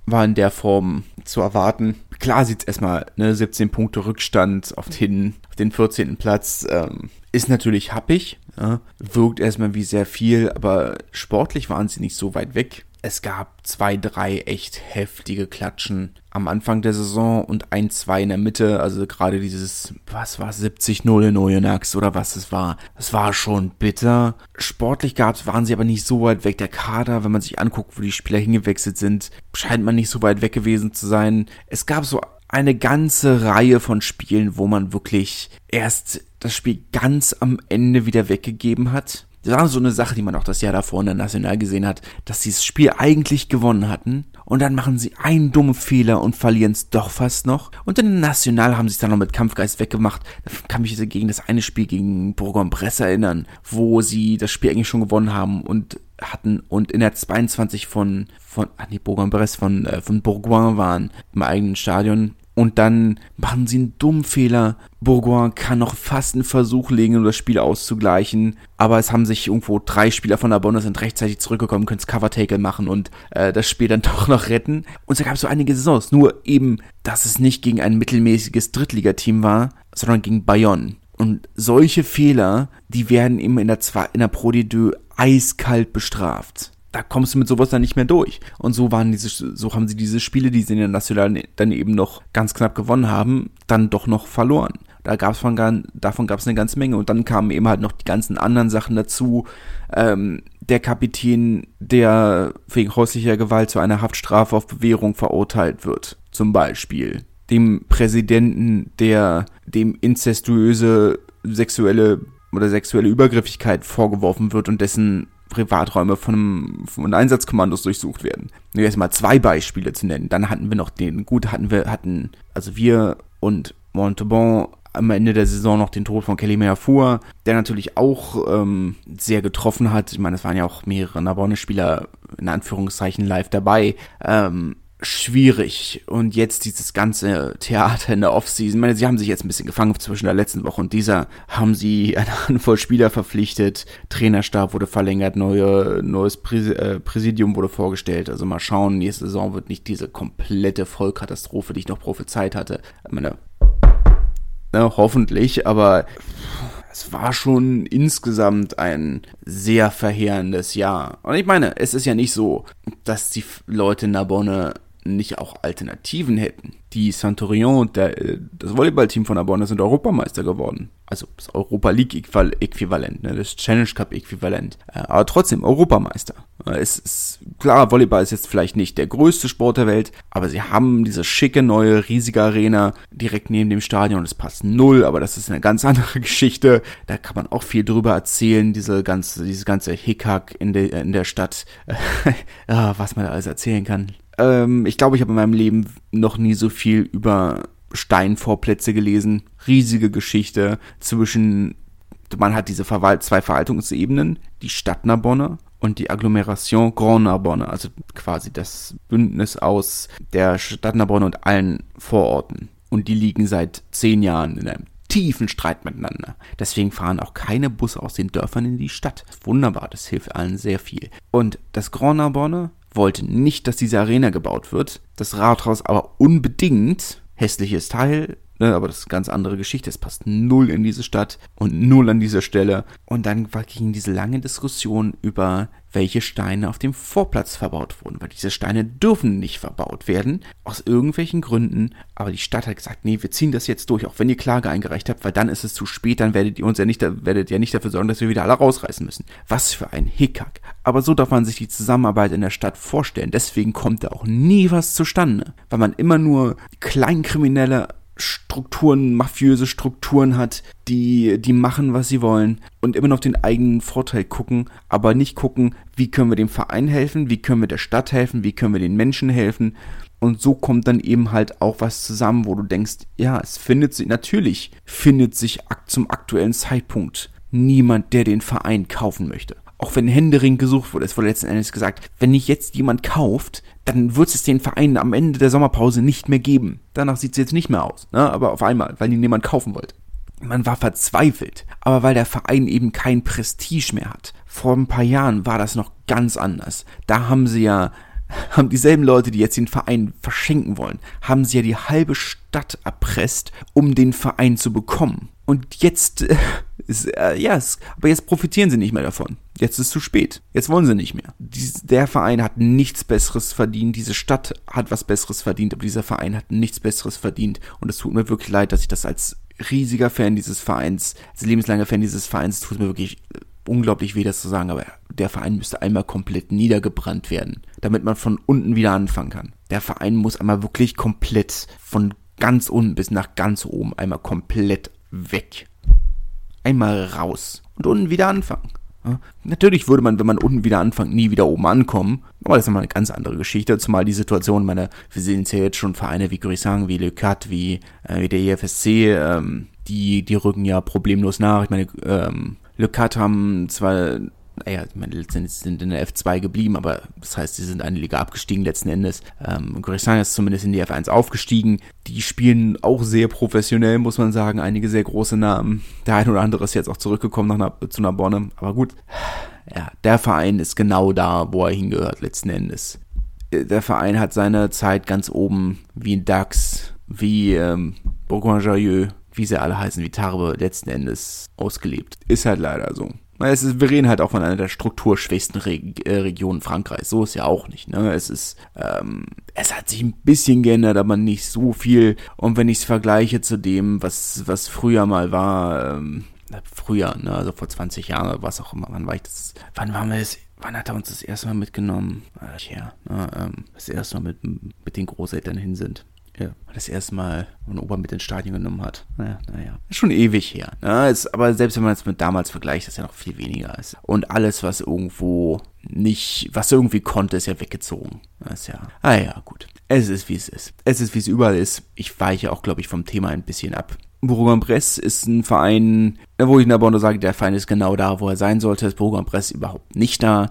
war in der Form zu erwarten. Klar sieht es erstmal, ne, 17 Punkte Rückstand auf den, auf den 14. Platz. Ähm, ist natürlich happig, ja, wirkt erstmal wie sehr viel, aber sportlich waren sie nicht so weit weg. Es gab zwei, drei echt heftige Klatschen am Anfang der Saison und ein, zwei in der Mitte. Also gerade dieses, was war 70-0 in Oyonnax oder was es war. Es war schon bitter. Sportlich gab's, waren sie aber nicht so weit weg. Der Kader, wenn man sich anguckt, wo die Spieler hingewechselt sind, scheint man nicht so weit weg gewesen zu sein. Es gab so eine ganze Reihe von Spielen, wo man wirklich erst das Spiel ganz am Ende wieder weggegeben hat das war so eine Sache, die man auch das Jahr davor in der National gesehen hat, dass sie das Spiel eigentlich gewonnen hatten und dann machen sie einen dummen Fehler und verlieren es doch fast noch. Und in der National haben sie es dann noch mit Kampfgeist weggemacht. Da kann mich gegen das eine Spiel gegen Bourg-en-Bresse erinnern, wo sie das Spiel eigentlich schon gewonnen haben und hatten und in der 22 von von ah nee, Bourg-en-Bresse von äh, von Bourgoin waren im eigenen Stadion und dann machen sie einen dummen Fehler. Bourgoin kann noch fast einen Versuch legen, um das Spiel auszugleichen. Aber es haben sich irgendwo drei Spieler von der Bonus sind rechtzeitig zurückgekommen, können Cover-Tackle machen und äh, das Spiel dann doch noch retten. Und es gab so einige Saisons. Nur eben, dass es nicht gegen ein mittelmäßiges Drittligateam war, sondern gegen Bayonne. Und solche Fehler, die werden eben in der, in der Pro D2 eiskalt bestraft da kommst du mit sowas dann nicht mehr durch. Und so waren diese, so haben sie diese Spiele, die sie in der National dann eben noch ganz knapp gewonnen haben, dann doch noch verloren. Da gab's von, davon gab es eine ganze Menge. Und dann kamen eben halt noch die ganzen anderen Sachen dazu. Ähm, der Kapitän, der wegen häuslicher Gewalt zu einer Haftstrafe auf Bewährung verurteilt wird, zum Beispiel. Dem Präsidenten, der dem inzestuöse sexuelle oder sexuelle Übergriffigkeit vorgeworfen wird und dessen Privaträume von, von Einsatzkommandos durchsucht werden. Nur erst mal zwei Beispiele zu nennen. Dann hatten wir noch den, gut, hatten wir, hatten, also wir und Montauban am Ende der Saison noch den Tod von Kelly Meafur, der natürlich auch ähm, sehr getroffen hat. Ich meine, es waren ja auch mehrere Nabonne-Spieler in Anführungszeichen live dabei. Ähm, schwierig. Und jetzt dieses ganze Theater in der Offseason. Ich meine, sie haben sich jetzt ein bisschen gefangen zwischen der letzten Woche und dieser. Haben sie eine Handvoll Spieler verpflichtet. Trainerstab wurde verlängert. Neue, neues äh, Präsidium wurde vorgestellt. Also mal schauen. Nächste Saison wird nicht diese komplette Vollkatastrophe, die ich noch prophezeit hatte. Ich meine, ne, hoffentlich, aber es war schon insgesamt ein sehr verheerendes Jahr. Und ich meine, es ist ja nicht so, dass die Leute in Narbonne nicht auch Alternativen hätten. Die Santorion und der, äh, das Volleyballteam von Abonne sind Europameister geworden. Also das Europa League Äquivalent, ne, das Challenge Cup Äquivalent. Äh, aber trotzdem Europameister. Äh, es ist klar, Volleyball ist jetzt vielleicht nicht der größte Sport der Welt, aber sie haben diese schicke neue riesige Arena direkt neben dem Stadion. Es passt null, aber das ist eine ganz andere Geschichte. Da kann man auch viel drüber erzählen, diese ganze, dieses ganze Hickhack in der in der Stadt, was man da alles erzählen kann. Ähm, ich glaube, ich habe in meinem Leben noch nie so viel über Steinvorplätze gelesen. Riesige Geschichte zwischen, man hat diese Verwalt zwei Verwaltungsebenen, die Stadt Narbonne und die Agglomeration Grand Narbonne, also quasi das Bündnis aus der Stadt Narbonne und allen Vororten. Und die liegen seit zehn Jahren in einem tiefen Streit miteinander. Deswegen fahren auch keine Busse aus den Dörfern in die Stadt. Wunderbar, das hilft allen sehr viel. Und das Grand Narbonne wollte nicht, dass diese Arena gebaut wird. Das Rathaus aber unbedingt. Hässliches Teil, ne, aber das ist eine ganz andere Geschichte. Es passt null in diese Stadt und null an dieser Stelle. Und dann ging diese lange Diskussion über welche Steine auf dem Vorplatz verbaut wurden, weil diese Steine dürfen nicht verbaut werden, aus irgendwelchen Gründen, aber die Stadt hat gesagt, nee, wir ziehen das jetzt durch, auch wenn ihr Klage eingereicht habt, weil dann ist es zu spät, dann werdet ihr uns ja nicht, werdet ihr nicht dafür sorgen, dass wir wieder alle rausreißen müssen. Was für ein Hickhack. Aber so darf man sich die Zusammenarbeit in der Stadt vorstellen, deswegen kommt da auch nie was zustande, weil man immer nur Kleinkriminelle Strukturen, mafiöse Strukturen hat, die, die machen, was sie wollen und immer noch den eigenen Vorteil gucken, aber nicht gucken, wie können wir dem Verein helfen, wie können wir der Stadt helfen, wie können wir den Menschen helfen. Und so kommt dann eben halt auch was zusammen, wo du denkst, ja, es findet sich, natürlich findet sich zum aktuellen Zeitpunkt niemand, der den Verein kaufen möchte auch wenn Händering gesucht wurde, es wurde letzten Endes gesagt, wenn nicht jetzt jemand kauft, dann wird es den Verein am Ende der Sommerpause nicht mehr geben. Danach sieht es jetzt nicht mehr aus, ne? aber auf einmal, weil ihn niemand kaufen wollte. Man war verzweifelt, aber weil der Verein eben kein Prestige mehr hat. Vor ein paar Jahren war das noch ganz anders. Da haben sie ja haben dieselben Leute, die jetzt den Verein verschenken wollen, haben sie ja die halbe Stadt erpresst, um den Verein zu bekommen. Und jetzt äh, ist, äh, ja, aber jetzt profitieren sie nicht mehr davon. Jetzt ist es zu spät. Jetzt wollen sie nicht mehr. Dies, der Verein hat nichts Besseres verdient. Diese Stadt hat was Besseres verdient, aber dieser Verein hat nichts Besseres verdient. Und es tut mir wirklich leid, dass ich das als riesiger Fan dieses Vereins, als lebenslanger Fan dieses Vereins, tut mir wirklich äh, unglaublich weh, das zu sagen, aber der Verein müsste einmal komplett niedergebrannt werden, damit man von unten wieder anfangen kann. Der Verein muss einmal wirklich komplett von ganz unten bis nach ganz oben einmal komplett weg. Einmal raus und unten wieder anfangen. Natürlich würde man, wenn man unten wieder anfängt, nie wieder oben ankommen. Aber das ist nochmal eine ganz andere Geschichte. Zumal die Situation, meine, wir sehen es ja jetzt schon Vereine wie Grisang, wie Le Cat, wie, äh, wie der EFSC, ähm, die, die rücken ja problemlos nach. Ich meine, ähm, Le Cat haben zwar naja, ich meine, letztendlich sind in der F2 geblieben, aber das heißt, sie sind eine Liga abgestiegen letzten Endes. Ähm, Grissan ist zumindest in die F1 aufgestiegen. Die spielen auch sehr professionell, muss man sagen. Einige sehr große Namen. Der ein oder andere ist jetzt auch zurückgekommen nach, zu Narbonne. Aber gut, ja, der Verein ist genau da, wo er hingehört, letzten Endes. Der Verein hat seine Zeit ganz oben, wie in DAX, wie ähm, Bourgoin-Jallieu, wie sie alle heißen, wie Tarbe, letzten Endes ausgelebt. Ist halt leider so. Es ist, wir reden halt auch von einer der strukturschwächsten Reg äh, Regionen Frankreichs. So ist ja auch nicht. Ne? Es ist, ähm, es hat sich ein bisschen geändert, aber nicht so viel. Und wenn ich es vergleiche zu dem, was, was früher mal war, ähm, früher, ne, also vor 20 Jahren was auch immer, wann war ich das, wann waren wir das, wann hat er uns das erste Mal mitgenommen? Ja, ne, ähm, das erste Mal mit, mit den Großeltern hin sind. Ja, das erste Mal einen Opa mit ins Stadion genommen hat. Naja, naja. Ist schon ewig her. Ne? Ist, aber selbst wenn man es mit damals vergleicht, ist ja noch viel weniger ist. Und alles, was irgendwo nicht, was irgendwie konnte, ist ja weggezogen. Das ist ja, ah ja, gut. Es ist, wie es ist. Es ist, wie es überall ist. Ich weiche auch, glaube ich, vom Thema ein bisschen ab. Bourg-en-Bresse ist ein Verein, wo ich in der Bonne sage, der Verein ist genau da, wo er sein sollte. Ist Bourg-en-Bresse überhaupt nicht da.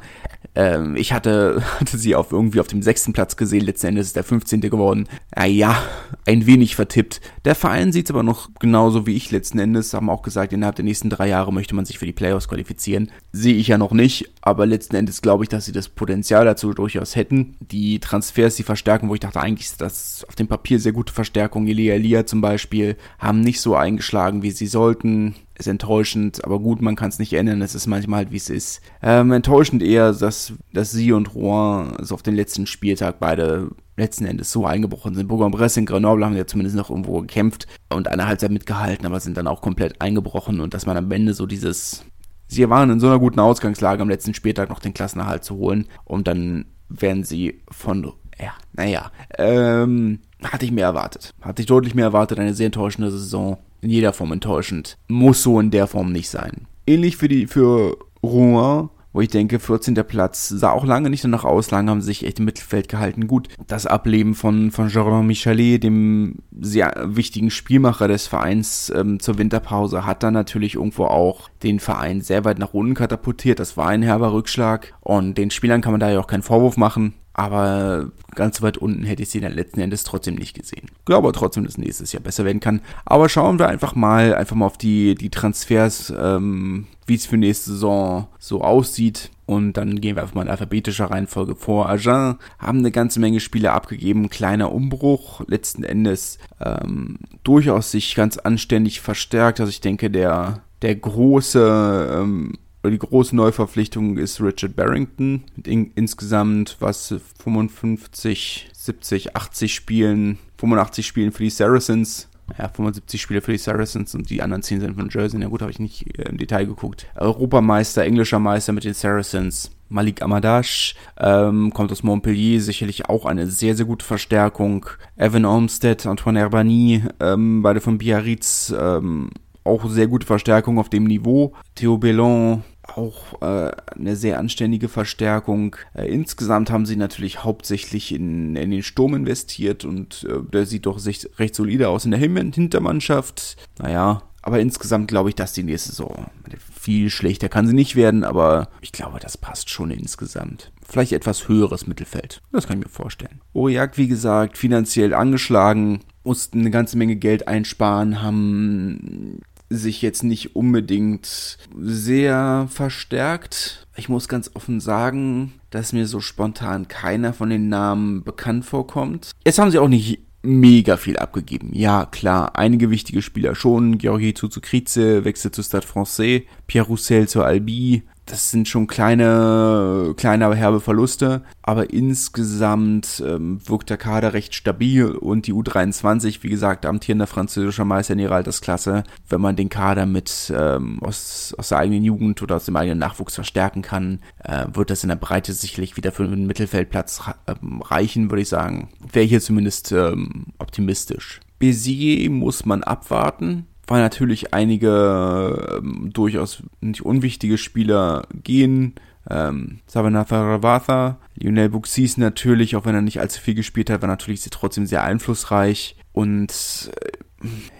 Ähm, ich hatte, hatte sie auf irgendwie auf dem sechsten Platz gesehen, letzten Endes ist der 15. geworden. Ja, ja, ein wenig vertippt. Der Verein sieht es aber noch genauso wie ich letzten Endes, haben auch gesagt, innerhalb der nächsten drei Jahre möchte man sich für die Playoffs qualifizieren. Sehe ich ja noch nicht, aber letzten Endes glaube ich, dass sie das Potenzial dazu durchaus hätten. Die Transfers, die Verstärkung, wo ich dachte, eigentlich ist das auf dem Papier sehr gute Verstärkung. Elia Elia zum Beispiel, haben nicht so eingeschlagen, wie sie sollten ist enttäuschend, aber gut, man kann es nicht ändern, es ist manchmal halt, wie es ist. Ähm, enttäuschend eher, dass, dass sie und Rouen also auf den letzten Spieltag beide letzten Endes so eingebrochen sind. Bourg-en-Bresse und Grenoble haben ja zumindest noch irgendwo gekämpft und eine Halbzeit mitgehalten, aber sind dann auch komplett eingebrochen und dass man am Ende so dieses Sie waren in so einer guten Ausgangslage am letzten Spieltag noch den Klassenerhalt zu holen und dann werden sie von, ja, naja, ähm, hatte ich mehr erwartet. Hatte ich deutlich mehr erwartet, eine sehr enttäuschende Saison in jeder Form enttäuschend. Muss so in der Form nicht sein. Ähnlich für die, für Rouen, wo ich denke, 14. Platz sah auch lange nicht danach aus, lange haben sie sich echt im Mittelfeld gehalten. Gut, das Ableben von, von Jordan Michelet, dem sehr wichtigen Spielmacher des Vereins ähm, zur Winterpause, hat dann natürlich irgendwo auch den Verein sehr weit nach unten katapultiert. Das war ein herber Rückschlag und den Spielern kann man da ja auch keinen Vorwurf machen. Aber ganz weit unten hätte ich sie dann letzten Endes trotzdem nicht gesehen. Glaube trotzdem, dass nächstes Jahr besser werden kann. Aber schauen wir einfach mal, einfach mal auf die, die Transfers, ähm, wie es für nächste Saison so aussieht. Und dann gehen wir einfach mal in alphabetischer Reihenfolge vor. Agen haben eine ganze Menge Spiele abgegeben. Kleiner Umbruch. Letzten Endes ähm, durchaus sich ganz anständig verstärkt. Also ich denke, der, der große ähm, die große Neuverpflichtung ist Richard Barrington mit in, insgesamt was 55, 70, 80 Spielen, 85 Spielen für die Saracens. Ja, 75 Spiele für die Saracens und die anderen 10 sind von Jersey. Na gut, habe ich nicht äh, im Detail geguckt. Europameister, englischer Meister mit den Saracens. Malik Amadash ähm, kommt aus Montpellier, sicherlich auch eine sehr, sehr gute Verstärkung. Evan Olmsted, Antoine Herbani, ähm, beide von Biarritz, ähm, auch sehr gute Verstärkung auf dem Niveau. Theo Bellon auch äh, eine sehr anständige Verstärkung. Äh, insgesamt haben sie natürlich hauptsächlich in, in den Sturm investiert und äh, der sieht doch recht, solide aus in der Hintermannschaft. Naja, aber insgesamt glaube ich, dass die nächste Saison viel schlechter kann sie nicht werden, aber ich glaube, das passt schon insgesamt. Vielleicht etwas höheres Mittelfeld. Das kann ich mir vorstellen. Aurillac, wie gesagt, finanziell angeschlagen, mussten eine ganze Menge Geld einsparen, haben sich jetzt nicht unbedingt sehr verstärkt. Ich muss ganz offen sagen, dass mir so spontan keiner von den Namen bekannt vorkommt. Jetzt haben sie auch nicht mega viel abgegeben. Ja, klar, einige wichtige Spieler schon. Georgi Tsuzukrize wechselt zu Stade Francais, Pierre Roussel zur Albi, das sind schon kleine, kleine, aber herbe Verluste. Aber insgesamt ähm, wirkt der Kader recht stabil und die U23, wie gesagt, amtierender französischer Meister in ihrer Altersklasse, wenn man den Kader mit ähm, aus, aus der eigenen Jugend oder aus dem eigenen Nachwuchs verstärken kann, äh, wird das in der Breite sicherlich wieder für einen Mittelfeldplatz ähm, reichen, würde ich sagen. Wäre hier zumindest ähm, optimistisch. Bézier muss man abwarten weil natürlich einige ähm, durchaus nicht unwichtige Spieler gehen. Ähm, Sabanatha Ravatha, Lionel Buxis natürlich, auch wenn er nicht allzu viel gespielt hat, war natürlich trotzdem sehr einflussreich. Und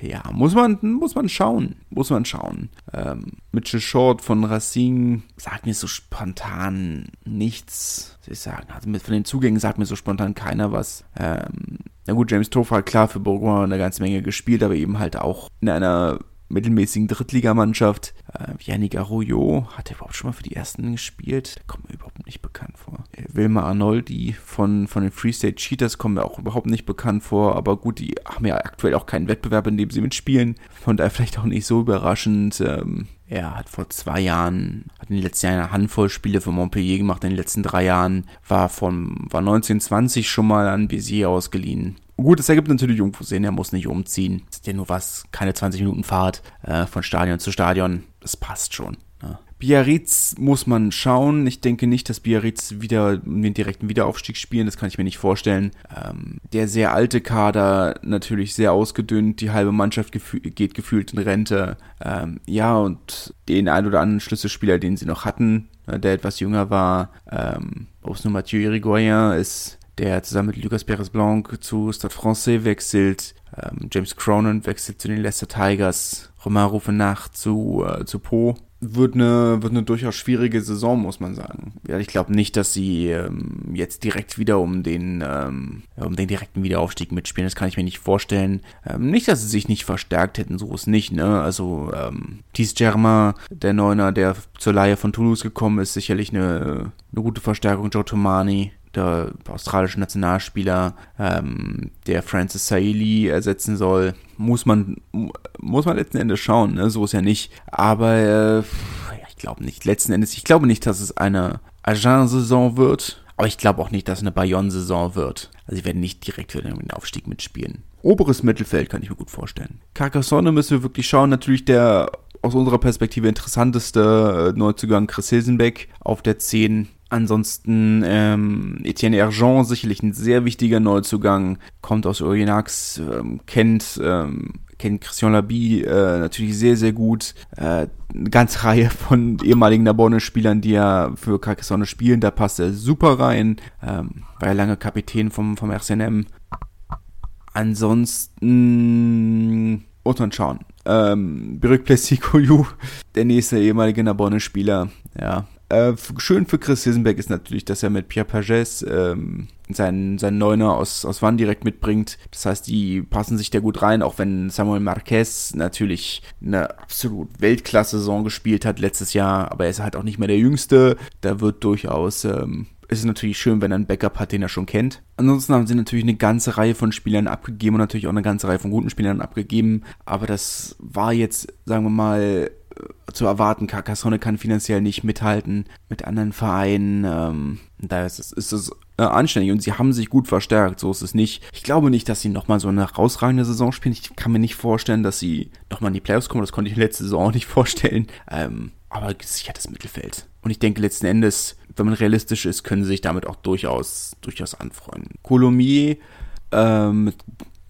äh, ja, muss man, muss man schauen. Muss man schauen. Ähm, Mitchell Short von Racing sagt mir so spontan nichts, soll ich sagen. Also mit, von den Zugängen sagt mir so spontan keiner was. Ähm, na gut, James Tofa hat klar für Bourgoin eine ganze Menge gespielt, aber eben halt auch in einer mittelmäßigen Drittligamannschaft. Äh, Yannick Arroyo, hat er überhaupt schon mal für die Ersten gespielt? Der kommt mir überhaupt nicht bekannt vor. Äh, Wilma Arnoldi von, von den Free State Cheaters kommen mir auch überhaupt nicht bekannt vor. Aber gut, die haben ja aktuell auch keinen Wettbewerb, in dem sie mitspielen. Von daher vielleicht auch nicht so überraschend. Ähm, er hat vor zwei Jahren, hat in den letzten Jahren eine Handvoll Spiele für Montpellier gemacht, in den letzten drei Jahren, war von, war 1920 schon mal an Béziers ausgeliehen. Gut, es ergibt natürlich irgendwo Sinn, er muss nicht umziehen. Ist ja nur was, keine 20 Minuten Fahrt äh, von Stadion zu Stadion. Das passt schon. Ne? Biarritz muss man schauen. Ich denke nicht, dass Biarritz wieder den direkten Wiederaufstieg spielen. Das kann ich mir nicht vorstellen. Ähm, der sehr alte Kader natürlich sehr ausgedünnt. Die halbe Mannschaft gefü geht gefühlt in Rente. Ähm, ja, und den ein oder anderen Schlüsselspieler, den sie noch hatten, äh, der etwas jünger war, ähm, ob es nur Mathieu Irigoyen ist, der zusammen mit Lucas Perez Blanc zu Stade Francais wechselt. Ähm, James Cronin wechselt zu den Leicester Tigers. Romain Rufenach zu, äh, zu Po. Wird eine, wird eine durchaus schwierige Saison, muss man sagen. Ja, ich glaube nicht, dass sie ähm, jetzt direkt wieder um den, ähm, um den direkten Wiederaufstieg mitspielen. Das kann ich mir nicht vorstellen. Ähm, nicht, dass sie sich nicht verstärkt hätten, so ist nicht, ne? Also, ähm, Thies Germain, der Neuner, der zur Leihe von Toulouse gekommen ist, sicherlich eine, eine gute Verstärkung. Joe Tomani, der australische Nationalspieler, ähm, der Francis Saili ersetzen soll, muss man, muss man letzten Endes schauen, ne? so ist ja nicht. Aber äh, ich glaube nicht, letzten Endes, ich glaube nicht, dass es eine Agen-Saison wird, aber ich glaube auch nicht, dass es eine Bayonne-Saison wird. Also sie werden nicht direkt für den Aufstieg mitspielen. Oberes Mittelfeld kann ich mir gut vorstellen. Carcassonne müssen wir wirklich schauen. Natürlich der aus unserer Perspektive interessanteste äh, Neuzugang Chris Hilsenbeck auf der 10 Ansonsten ähm, Etienne Erjean, sicherlich ein sehr wichtiger Neuzugang, kommt aus Oyonnax, ähm, kennt, ähm, kennt Christian Labi äh, natürlich sehr, sehr gut. Äh, eine ganze Reihe von ehemaligen Nabonne-Spielern, die ja für Carcassonne spielen, da passt er super rein. Ähm, war ja lange Kapitän vom, vom RCNM. Ansonsten muss man schauen. Ähm, Biruk Plessikoyu, der nächste ehemalige Nabonne-Spieler, ja, äh, schön für Chris Hisenberg ist natürlich, dass er mit Pierre Pagès ähm, seinen, seinen Neuner aus, aus Wann direkt mitbringt. Das heißt, die passen sich da gut rein, auch wenn Samuel Marquez natürlich eine absolut Weltklasse-Saison gespielt hat letztes Jahr, aber er ist halt auch nicht mehr der Jüngste. Da wird durchaus ähm, es ist natürlich schön, wenn er einen Backup hat, den er schon kennt. Ansonsten haben sie natürlich eine ganze Reihe von Spielern abgegeben und natürlich auch eine ganze Reihe von guten Spielern abgegeben. Aber das war jetzt, sagen wir mal, zu erwarten. Carcassonne kann finanziell nicht mithalten mit anderen Vereinen. Ähm, da ist es, ist es äh, anständig und sie haben sich gut verstärkt. So ist es nicht. Ich glaube nicht, dass sie nochmal so eine herausragende Saison spielen. Ich kann mir nicht vorstellen, dass sie nochmal in die Playoffs kommen. Das konnte ich letzte Saison auch nicht vorstellen. Ähm, aber sicher das Mittelfeld. Und ich denke letzten Endes, wenn man realistisch ist, können sie sich damit auch durchaus, durchaus anfreunden. Colomier ähm, mit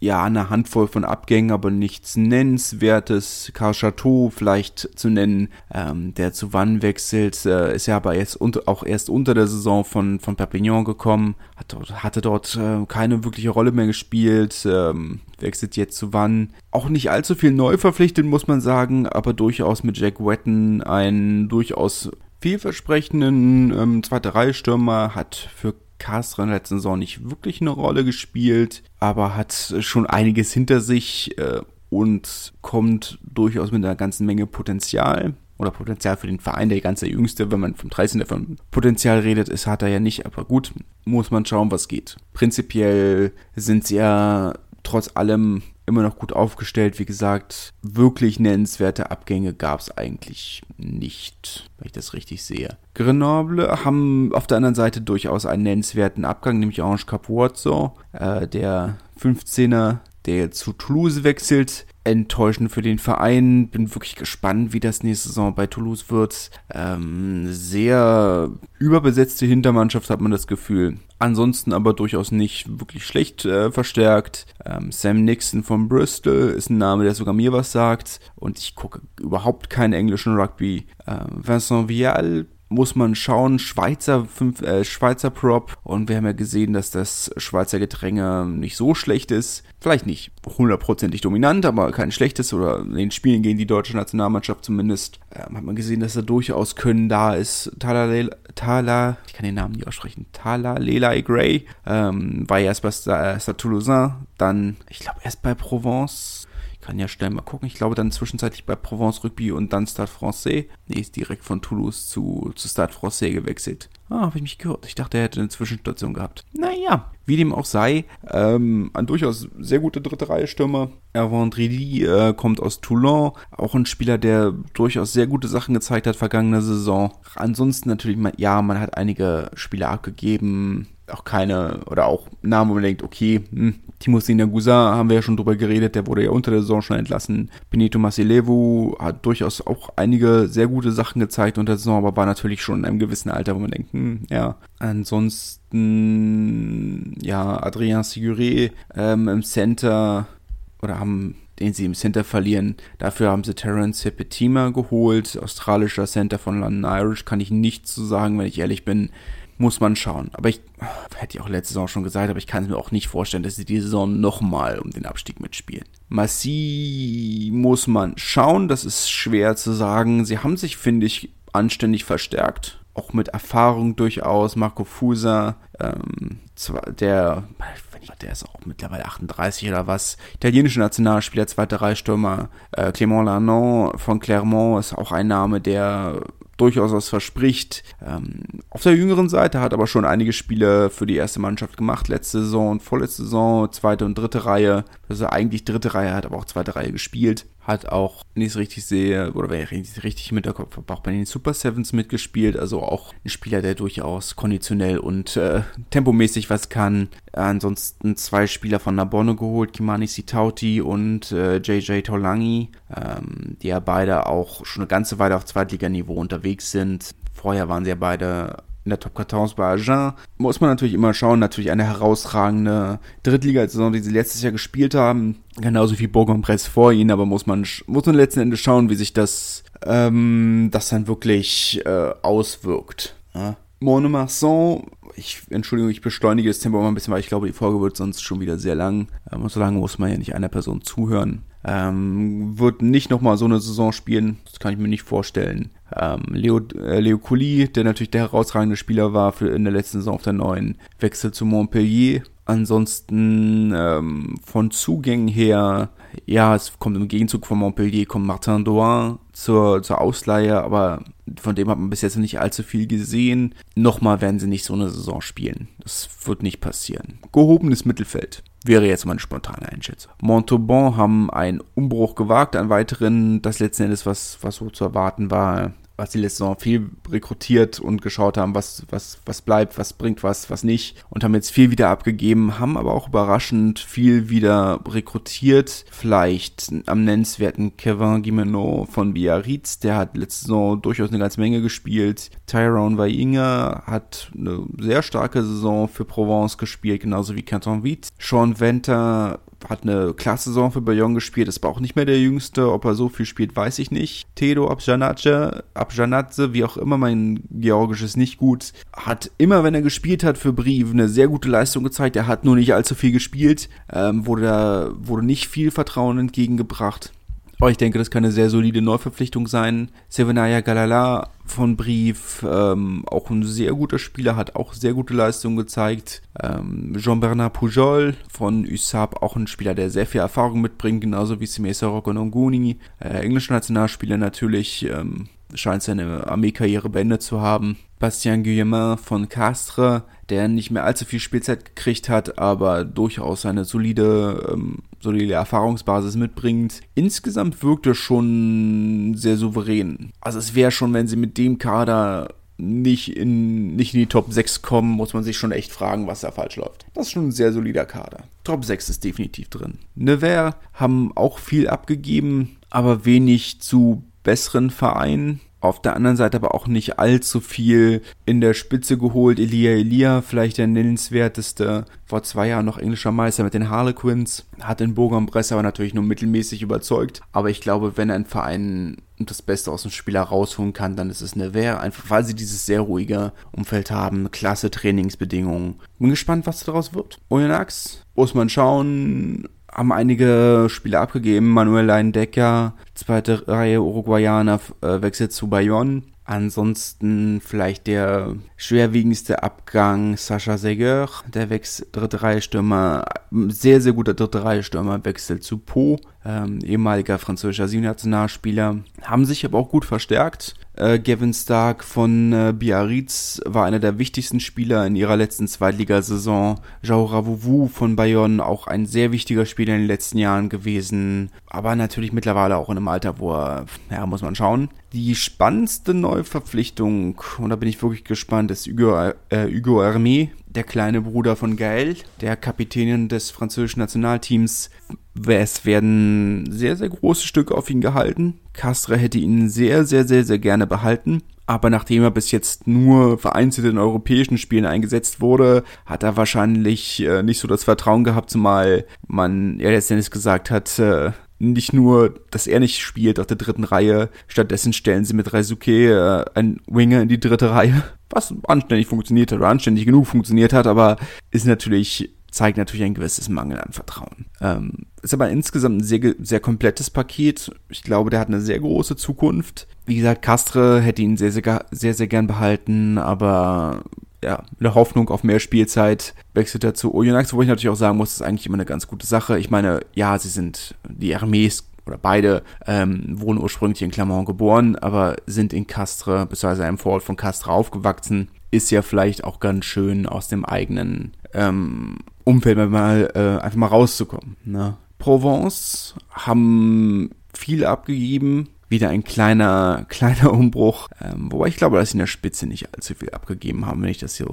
ja, eine Handvoll von Abgängen, aber nichts Nennenswertes. Karl Chateau vielleicht zu nennen, ähm, der zu Wann wechselt, äh, ist ja aber jetzt unter, auch erst unter der Saison von, von Perpignan gekommen, hat dort, hatte dort äh, keine wirkliche Rolle mehr gespielt, ähm, wechselt jetzt zu Wann. Auch nicht allzu viel neu verpflichtet, muss man sagen, aber durchaus mit Jack Wetton einen durchaus vielversprechenden ähm, zweite Reihe Stürmer, hat für Castre in der letzten Saison nicht wirklich eine Rolle gespielt, aber hat schon einiges hinter sich äh, und kommt durchaus mit einer ganzen Menge Potenzial oder Potenzial für den Verein, der ganze Jüngste, wenn man vom 13. von Potenzial redet, ist, hat er ja nicht, aber gut, muss man schauen, was geht. Prinzipiell sind sie ja trotz allem immer noch gut aufgestellt. Wie gesagt, wirklich nennenswerte Abgänge gab es eigentlich nicht, wenn ich das richtig sehe. Grenoble haben auf der anderen Seite durchaus einen nennenswerten Abgang, nämlich Orange Capuozzo, äh, der 15er der zu Toulouse wechselt. Enttäuschend für den Verein. Bin wirklich gespannt, wie das nächste Saison bei Toulouse wird. Ähm, sehr überbesetzte Hintermannschaft hat man das Gefühl. Ansonsten aber durchaus nicht wirklich schlecht äh, verstärkt. Ähm, Sam Nixon von Bristol ist ein Name, der sogar mir was sagt. Und ich gucke überhaupt keinen englischen Rugby. Ähm, Vincent Vial muss man schauen, Schweizer, fünf, äh, Schweizer Prop und wir haben ja gesehen, dass das Schweizer Getränke nicht so schlecht ist. Vielleicht nicht hundertprozentig dominant, aber kein schlechtes oder in den Spielen gegen die deutsche Nationalmannschaft zumindest ähm, hat man gesehen, dass da durchaus Können da ist. Tala, Tala, ich kann den Namen nicht aussprechen, Tala Lelai Gray ähm, war erst bei Stade Toulousain, dann, ich glaube, erst bei Provence kann ja schnell mal gucken. Ich glaube dann zwischenzeitlich bei Provence Rugby und dann Stade Francais. Nee, ist direkt von Toulouse zu, zu Stade Francais gewechselt. Ah, habe ich mich gehört. Ich dachte, er hätte eine Zwischenstation gehabt. Naja, wie dem auch sei, ähm, ein durchaus sehr guter dritte Reihe Stürmer. Erwan Dridi äh, kommt aus Toulon, auch ein Spieler, der durchaus sehr gute Sachen gezeigt hat vergangene Saison. Ansonsten natürlich, ja, man hat einige Spieler abgegeben, auch keine, oder auch Namen, wo man denkt, okay, hm, Timo Sinagusa haben wir ja schon drüber geredet, der wurde ja unter der Saison schon entlassen. Benito Masilevu hat durchaus auch einige sehr gute Sachen gezeigt unter der Saison, aber war natürlich schon in einem gewissen Alter, wo man denkt, hm, ja. Ansonsten, ja, Adrien Siguré ähm, im Center, oder haben den sie im Center verlieren. Dafür haben sie Terence Sepetima geholt, australischer Center von London Irish, kann ich nichts zu sagen, wenn ich ehrlich bin muss man schauen. Aber ich hätte ich auch letzte Saison schon gesagt, aber ich kann es mir auch nicht vorstellen, dass sie diese Saison nochmal um den Abstieg mitspielen. Massi muss man schauen, das ist schwer zu sagen. Sie haben sich, finde ich, anständig verstärkt. Auch mit Erfahrung durchaus. Marco Fusa, ähm, der, der ist auch mittlerweile 38 oder was. Italienische Nationalspieler, zweiter Reihstürmer. Äh, Clément Lannon von Clermont ist auch ein Name, der durchaus was verspricht. Ähm, auf der jüngeren Seite hat aber schon einige Spiele für die erste Mannschaft gemacht, letzte Saison vorletzte Saison, zweite und dritte Reihe. Also eigentlich dritte Reihe, hat aber auch zweite Reihe gespielt hat auch, wenn ich es richtig sehe, oder wenn ich richtig, richtig im Hinterkopf habe, auch bei den Super Sevens mitgespielt. Also auch ein Spieler, der durchaus konditionell und äh, tempomäßig was kann. Ansonsten zwei Spieler von Nabonne geholt, Kimani Sitauti und äh, JJ Tolangi, ähm, die ja beide auch schon eine ganze Weile auf Zweitliganiveau unterwegs sind. Vorher waren sie ja beide in der Top 14 bei Agen. Muss man natürlich immer schauen, natürlich eine herausragende Drittliga-Saison, die sie letztes Jahr gespielt haben. Genauso wie Bourg-en-Bresse vor ihnen, aber muss man, muss man letzten Endes schauen, wie sich das, ähm, das dann wirklich äh, auswirkt. Ja. Monomarsan, ich, Entschuldigung, ich beschleunige das Tempo mal ein bisschen, weil ich glaube, die Folge wird sonst schon wieder sehr lang. Ähm, so lange muss man ja nicht einer Person zuhören. Ähm, wird nicht nochmal so eine Saison spielen, das kann ich mir nicht vorstellen. Ähm, Leo, äh, Leo Couli, der natürlich der herausragende Spieler war für in der letzten Saison auf der neuen, Wechsel zu Montpellier. Ansonsten ähm, von Zugängen her, ja, es kommt im Gegenzug von Montpellier, kommt Martin Douin zur, zur Ausleihe, aber von dem hat man bis jetzt nicht allzu viel gesehen. Nochmal werden sie nicht so eine Saison spielen. Das wird nicht passieren. Gehobenes Mittelfeld. Wäre jetzt meine spontane Einschätzung. Montauban haben einen Umbruch gewagt, einen weiteren, das letzten Endes, was, was so zu erwarten war, was die letzte Saison viel rekrutiert und geschaut haben, was, was, was bleibt, was bringt was, was nicht und haben jetzt viel wieder abgegeben, haben aber auch überraschend viel wieder rekrutiert. Vielleicht am nennenswerten Kevin Gimeno von Biarritz, der hat letzte Saison durchaus eine ganze Menge gespielt. Tyrone Wainga hat eine sehr starke Saison für Provence gespielt, genauso wie Canton Wiet. Sean Venter hat eine Klasse-Saison für Bayonne gespielt, ist aber auch nicht mehr der Jüngste. Ob er so viel spielt, weiß ich nicht. Tedo Abjanadze, Abjanadze, wie auch immer, mein Georgisch ist nicht gut, hat immer, wenn er gespielt hat für Brief, eine sehr gute Leistung gezeigt. Er hat nur nicht allzu viel gespielt, ähm, wurde, wurde nicht viel Vertrauen entgegengebracht. Aber ich denke, das kann eine sehr solide Neuverpflichtung sein. Sevenaya Galala von Brief, ähm, auch ein sehr guter Spieler, hat auch sehr gute Leistungen gezeigt. Ähm, Jean-Bernard Pujol von USAP, auch ein Spieler, der sehr viel Erfahrung mitbringt, genauso wie Simesa Rokononguni. Äh, englischer Nationalspieler natürlich, ähm, scheint seine Armeekarriere beendet zu haben. Bastien Guillemin von Castres, der nicht mehr allzu viel Spielzeit gekriegt hat, aber durchaus eine solide, ähm, solide Erfahrungsbasis mitbringt. Insgesamt wirkt er schon sehr souverän. Also es wäre schon, wenn sie mit dem Kader nicht in, nicht in die Top 6 kommen, muss man sich schon echt fragen, was da falsch läuft. Das ist schon ein sehr solider Kader. Top 6 ist definitiv drin. Nevers haben auch viel abgegeben, aber wenig zu besseren Vereinen. Auf der anderen Seite aber auch nicht allzu viel in der Spitze geholt. Elia Elia, vielleicht der nennenswerteste, vor zwei Jahren noch englischer Meister mit den Harlequins, hat in Bourg-en-Bresse aber natürlich nur mittelmäßig überzeugt. Aber ich glaube, wenn ein Verein das Beste aus dem Spieler rausholen kann, dann ist es Nevers, einfach weil sie dieses sehr ruhige Umfeld haben, klasse Trainingsbedingungen. Bin gespannt, was daraus wird. Oyonnax, muss man schauen, haben einige Spieler abgegeben. Manuel Leindecker, zweite Reihe Uruguayaner, äh, wechselt zu Bayonne. Ansonsten vielleicht der schwerwiegendste Abgang Sascha Seger, der wechselt dritte Reihe Stürmer, sehr, sehr guter dritte Reihe Stürmer, wechselt zu Po, ähm, ehemaliger französischer Nationalspieler, haben sich aber auch gut verstärkt. Äh, Gavin Stark von äh, Biarritz war einer der wichtigsten Spieler in ihrer letzten Zweitligasaison. Jao Ravuvu von Bayonne auch ein sehr wichtiger Spieler in den letzten Jahren gewesen, aber natürlich mittlerweile auch in einem Alter, wo er, ja, muss man schauen. Die spannendste Neuverpflichtung, und da bin ich wirklich gespannt, ist Hugo, äh, Hugo Hermé, der kleine Bruder von Gaël, der Kapitänin des französischen Nationalteams. Es werden sehr, sehr große Stücke auf ihn gehalten. Castre hätte ihn sehr, sehr, sehr, sehr gerne behalten. Aber nachdem er bis jetzt nur vereinzelt in europäischen Spielen eingesetzt wurde, hat er wahrscheinlich äh, nicht so das Vertrauen gehabt, zumal man ja letztendlich gesagt hat, äh, nicht nur, dass er nicht spielt auf der dritten Reihe, stattdessen stellen sie mit Reisuke äh, einen Winger in die dritte Reihe, was anständig funktioniert hat oder anständig genug funktioniert hat, aber ist natürlich zeigt natürlich ein gewisses Mangel an Vertrauen. Ähm, ist aber insgesamt ein sehr, sehr komplettes Paket. Ich glaube, der hat eine sehr große Zukunft. Wie gesagt, Castre hätte ihn sehr, sehr, sehr, sehr gern behalten, aber ja, mit der Hoffnung auf mehr Spielzeit wechselt er zu Oyonnax, wo ich natürlich auch sagen muss, das ist eigentlich immer eine ganz gute Sache. Ich meine, ja, sie sind die Armees oder beide ähm, wurden ursprünglich in Clermont geboren, aber sind in Castres, beziehungsweise im Vorort von Castres aufgewachsen. Ist ja vielleicht auch ganz schön aus dem eigenen ähm, Umfeld mal äh, einfach mal rauszukommen. Ne? Provence haben viel abgegeben, wieder ein kleiner, kleiner Umbruch. Ähm, wobei ich glaube, dass sie in der Spitze nicht allzu viel abgegeben haben, wenn ich das hier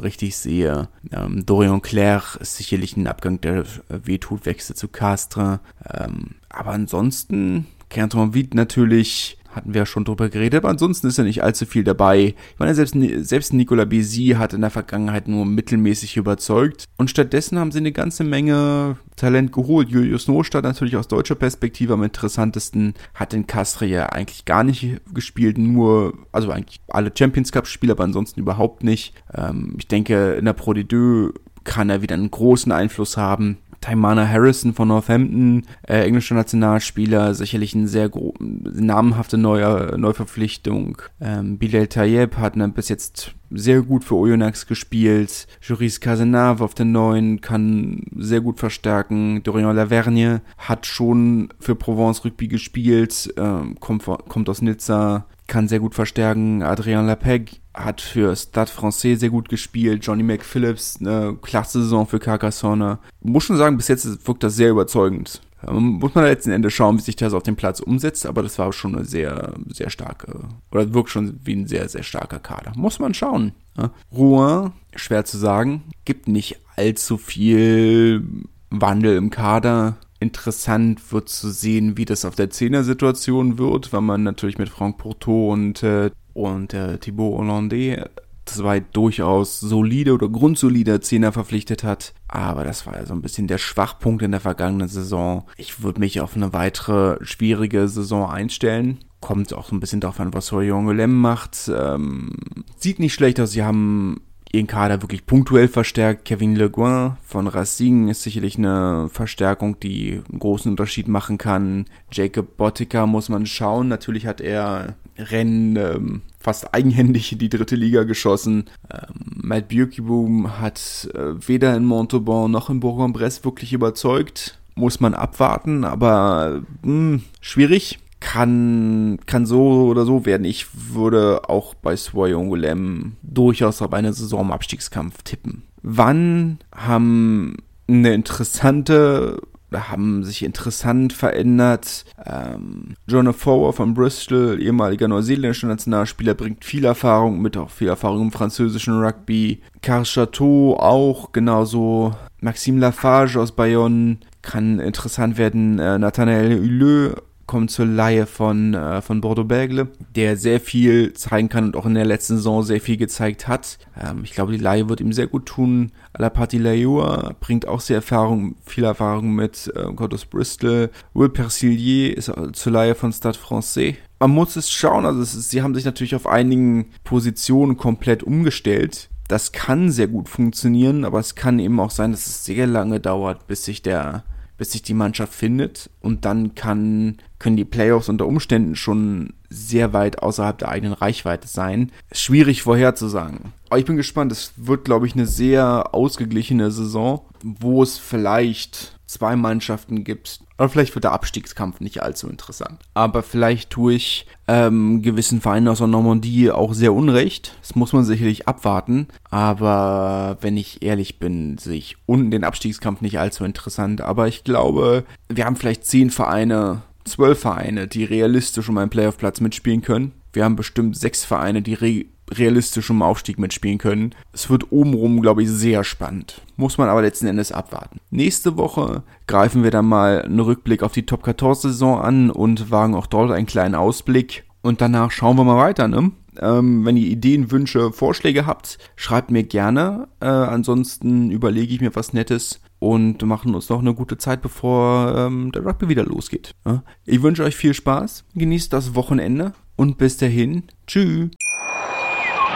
richtig sehe. Ähm, Dorian Claire ist sicherlich ein Abgang, der wehtut, wechselt zu Castres. Ähm, aber ansonsten, Canton Wied natürlich hatten wir ja schon drüber geredet, aber ansonsten ist ja nicht allzu viel dabei. Ich meine, selbst, selbst Nicolas Bézi hat in der Vergangenheit nur mittelmäßig überzeugt und stattdessen haben sie eine ganze Menge Talent geholt. Julius Nostadt natürlich aus deutscher Perspektive am interessantesten, hat in Castre ja eigentlich gar nicht gespielt, nur, also eigentlich alle Champions Cup Spiele, aber ansonsten überhaupt nicht. Ähm, ich denke, in der Pro D2 kann er wieder einen großen Einfluss haben. Taimana Harrison von Northampton, äh, englischer Nationalspieler, sicherlich eine sehr namenhafte neue Neuverpflichtung. Ähm, Bilal Tayeb hat ne, bis jetzt sehr gut für Oyonnax gespielt. Juris Cazenave auf der neuen kann sehr gut verstärken. Dorian Lavergne hat schon für Provence Rugby gespielt, ähm, kommt, kommt aus Nizza, kann sehr gut verstärken. Adrien Lapeg hat für Stade Francais sehr gut gespielt. Johnny McPhillips, eine klasse Saison für Carcassonne. Muss schon sagen, bis jetzt wirkt das sehr überzeugend. Ähm, muss man letzten Endes schauen, wie sich das auf dem Platz umsetzt, aber das war schon eine sehr, sehr starke, oder wirkt schon wie ein sehr, sehr starker Kader. Muss man schauen. Ja. Rouen, schwer zu sagen, gibt nicht allzu viel Wandel im Kader. Interessant wird zu sehen, wie das auf der Zehner-Situation wird, weil man natürlich mit Franck Porto und äh, und äh, Thibaut Hollande zwei durchaus solide oder grundsolide Zehner verpflichtet hat. Aber das war ja so ein bisschen der Schwachpunkt in der vergangenen Saison. Ich würde mich auf eine weitere schwierige Saison einstellen. Kommt auch so ein bisschen darauf an, was Soyon Lem macht. Ähm, sieht nicht schlecht aus. Sie haben ihren Kader wirklich punktuell verstärkt. Kevin Le Guin von Racing ist sicherlich eine Verstärkung, die einen großen Unterschied machen kann. Jacob Bottica muss man schauen. Natürlich hat er Rennen ähm, fast eigenhändig in die dritte Liga geschossen. Ähm, Matt Bürkiboom hat äh, weder in Montauban noch in Bourg-en-Bresse wirklich überzeugt. Muss man abwarten, aber mh, hm, schwierig. Kann, kann so oder so werden. Ich würde auch bei Swoyongolem durchaus auf eine Saison im Abstiegskampf tippen. Wann haben eine interessante haben sich interessant verändert. Ähm, John Fower von Bristol, ehemaliger neuseeländischer Nationalspieler, bringt viel Erfahrung mit, auch viel Erfahrung im französischen Rugby. Carl Chateau auch, genauso Maxime Lafarge aus Bayonne kann interessant werden. Äh, Nathanael Huleux kommt zur Laie von, äh, von Bordeaux Bergle, der sehr viel zeigen kann und auch in der letzten Saison sehr viel gezeigt hat. Ähm, ich glaube, die Laie wird ihm sehr gut tun. Alapati Layoua bringt auch sehr Erfahrung, viel Erfahrung mit äh, Cordos Bristol. Will Persillier ist zur Laie von Stade Francais. Man muss es schauen, also es ist, sie haben sich natürlich auf einigen Positionen komplett umgestellt. Das kann sehr gut funktionieren, aber es kann eben auch sein, dass es sehr lange dauert, bis sich der bis sich die Mannschaft findet und dann kann, können die Playoffs unter Umständen schon sehr weit außerhalb der eigenen Reichweite sein. Schwierig vorherzusagen. Aber ich bin gespannt. Es wird, glaube ich, eine sehr ausgeglichene Saison, wo es vielleicht zwei Mannschaften gibt. Oder vielleicht wird der Abstiegskampf nicht allzu interessant. Aber vielleicht tue ich ähm, gewissen Vereinen aus der Normandie auch sehr unrecht. Das muss man sicherlich abwarten. Aber wenn ich ehrlich bin, sehe ich unten den Abstiegskampf nicht allzu interessant. Aber ich glaube, wir haben vielleicht zehn Vereine, zwölf Vereine, die realistisch um einen Playoff-Platz mitspielen können. Wir haben bestimmt sechs Vereine, die re realistisch um Aufstieg mitspielen können. Es wird obenrum, glaube ich, sehr spannend. Muss man aber letzten Endes abwarten. Nächste Woche greifen wir dann mal einen Rückblick auf die Top 14 Saison an und wagen auch dort einen kleinen Ausblick. Und danach schauen wir mal weiter, ne? Ähm, wenn ihr Ideen, Wünsche, Vorschläge habt, schreibt mir gerne. Äh, ansonsten überlege ich mir was Nettes und machen uns noch eine gute Zeit, bevor ähm, der Rugby wieder losgeht. Ja? Ich wünsche euch viel Spaß, genießt das Wochenende und bis dahin, tschüss.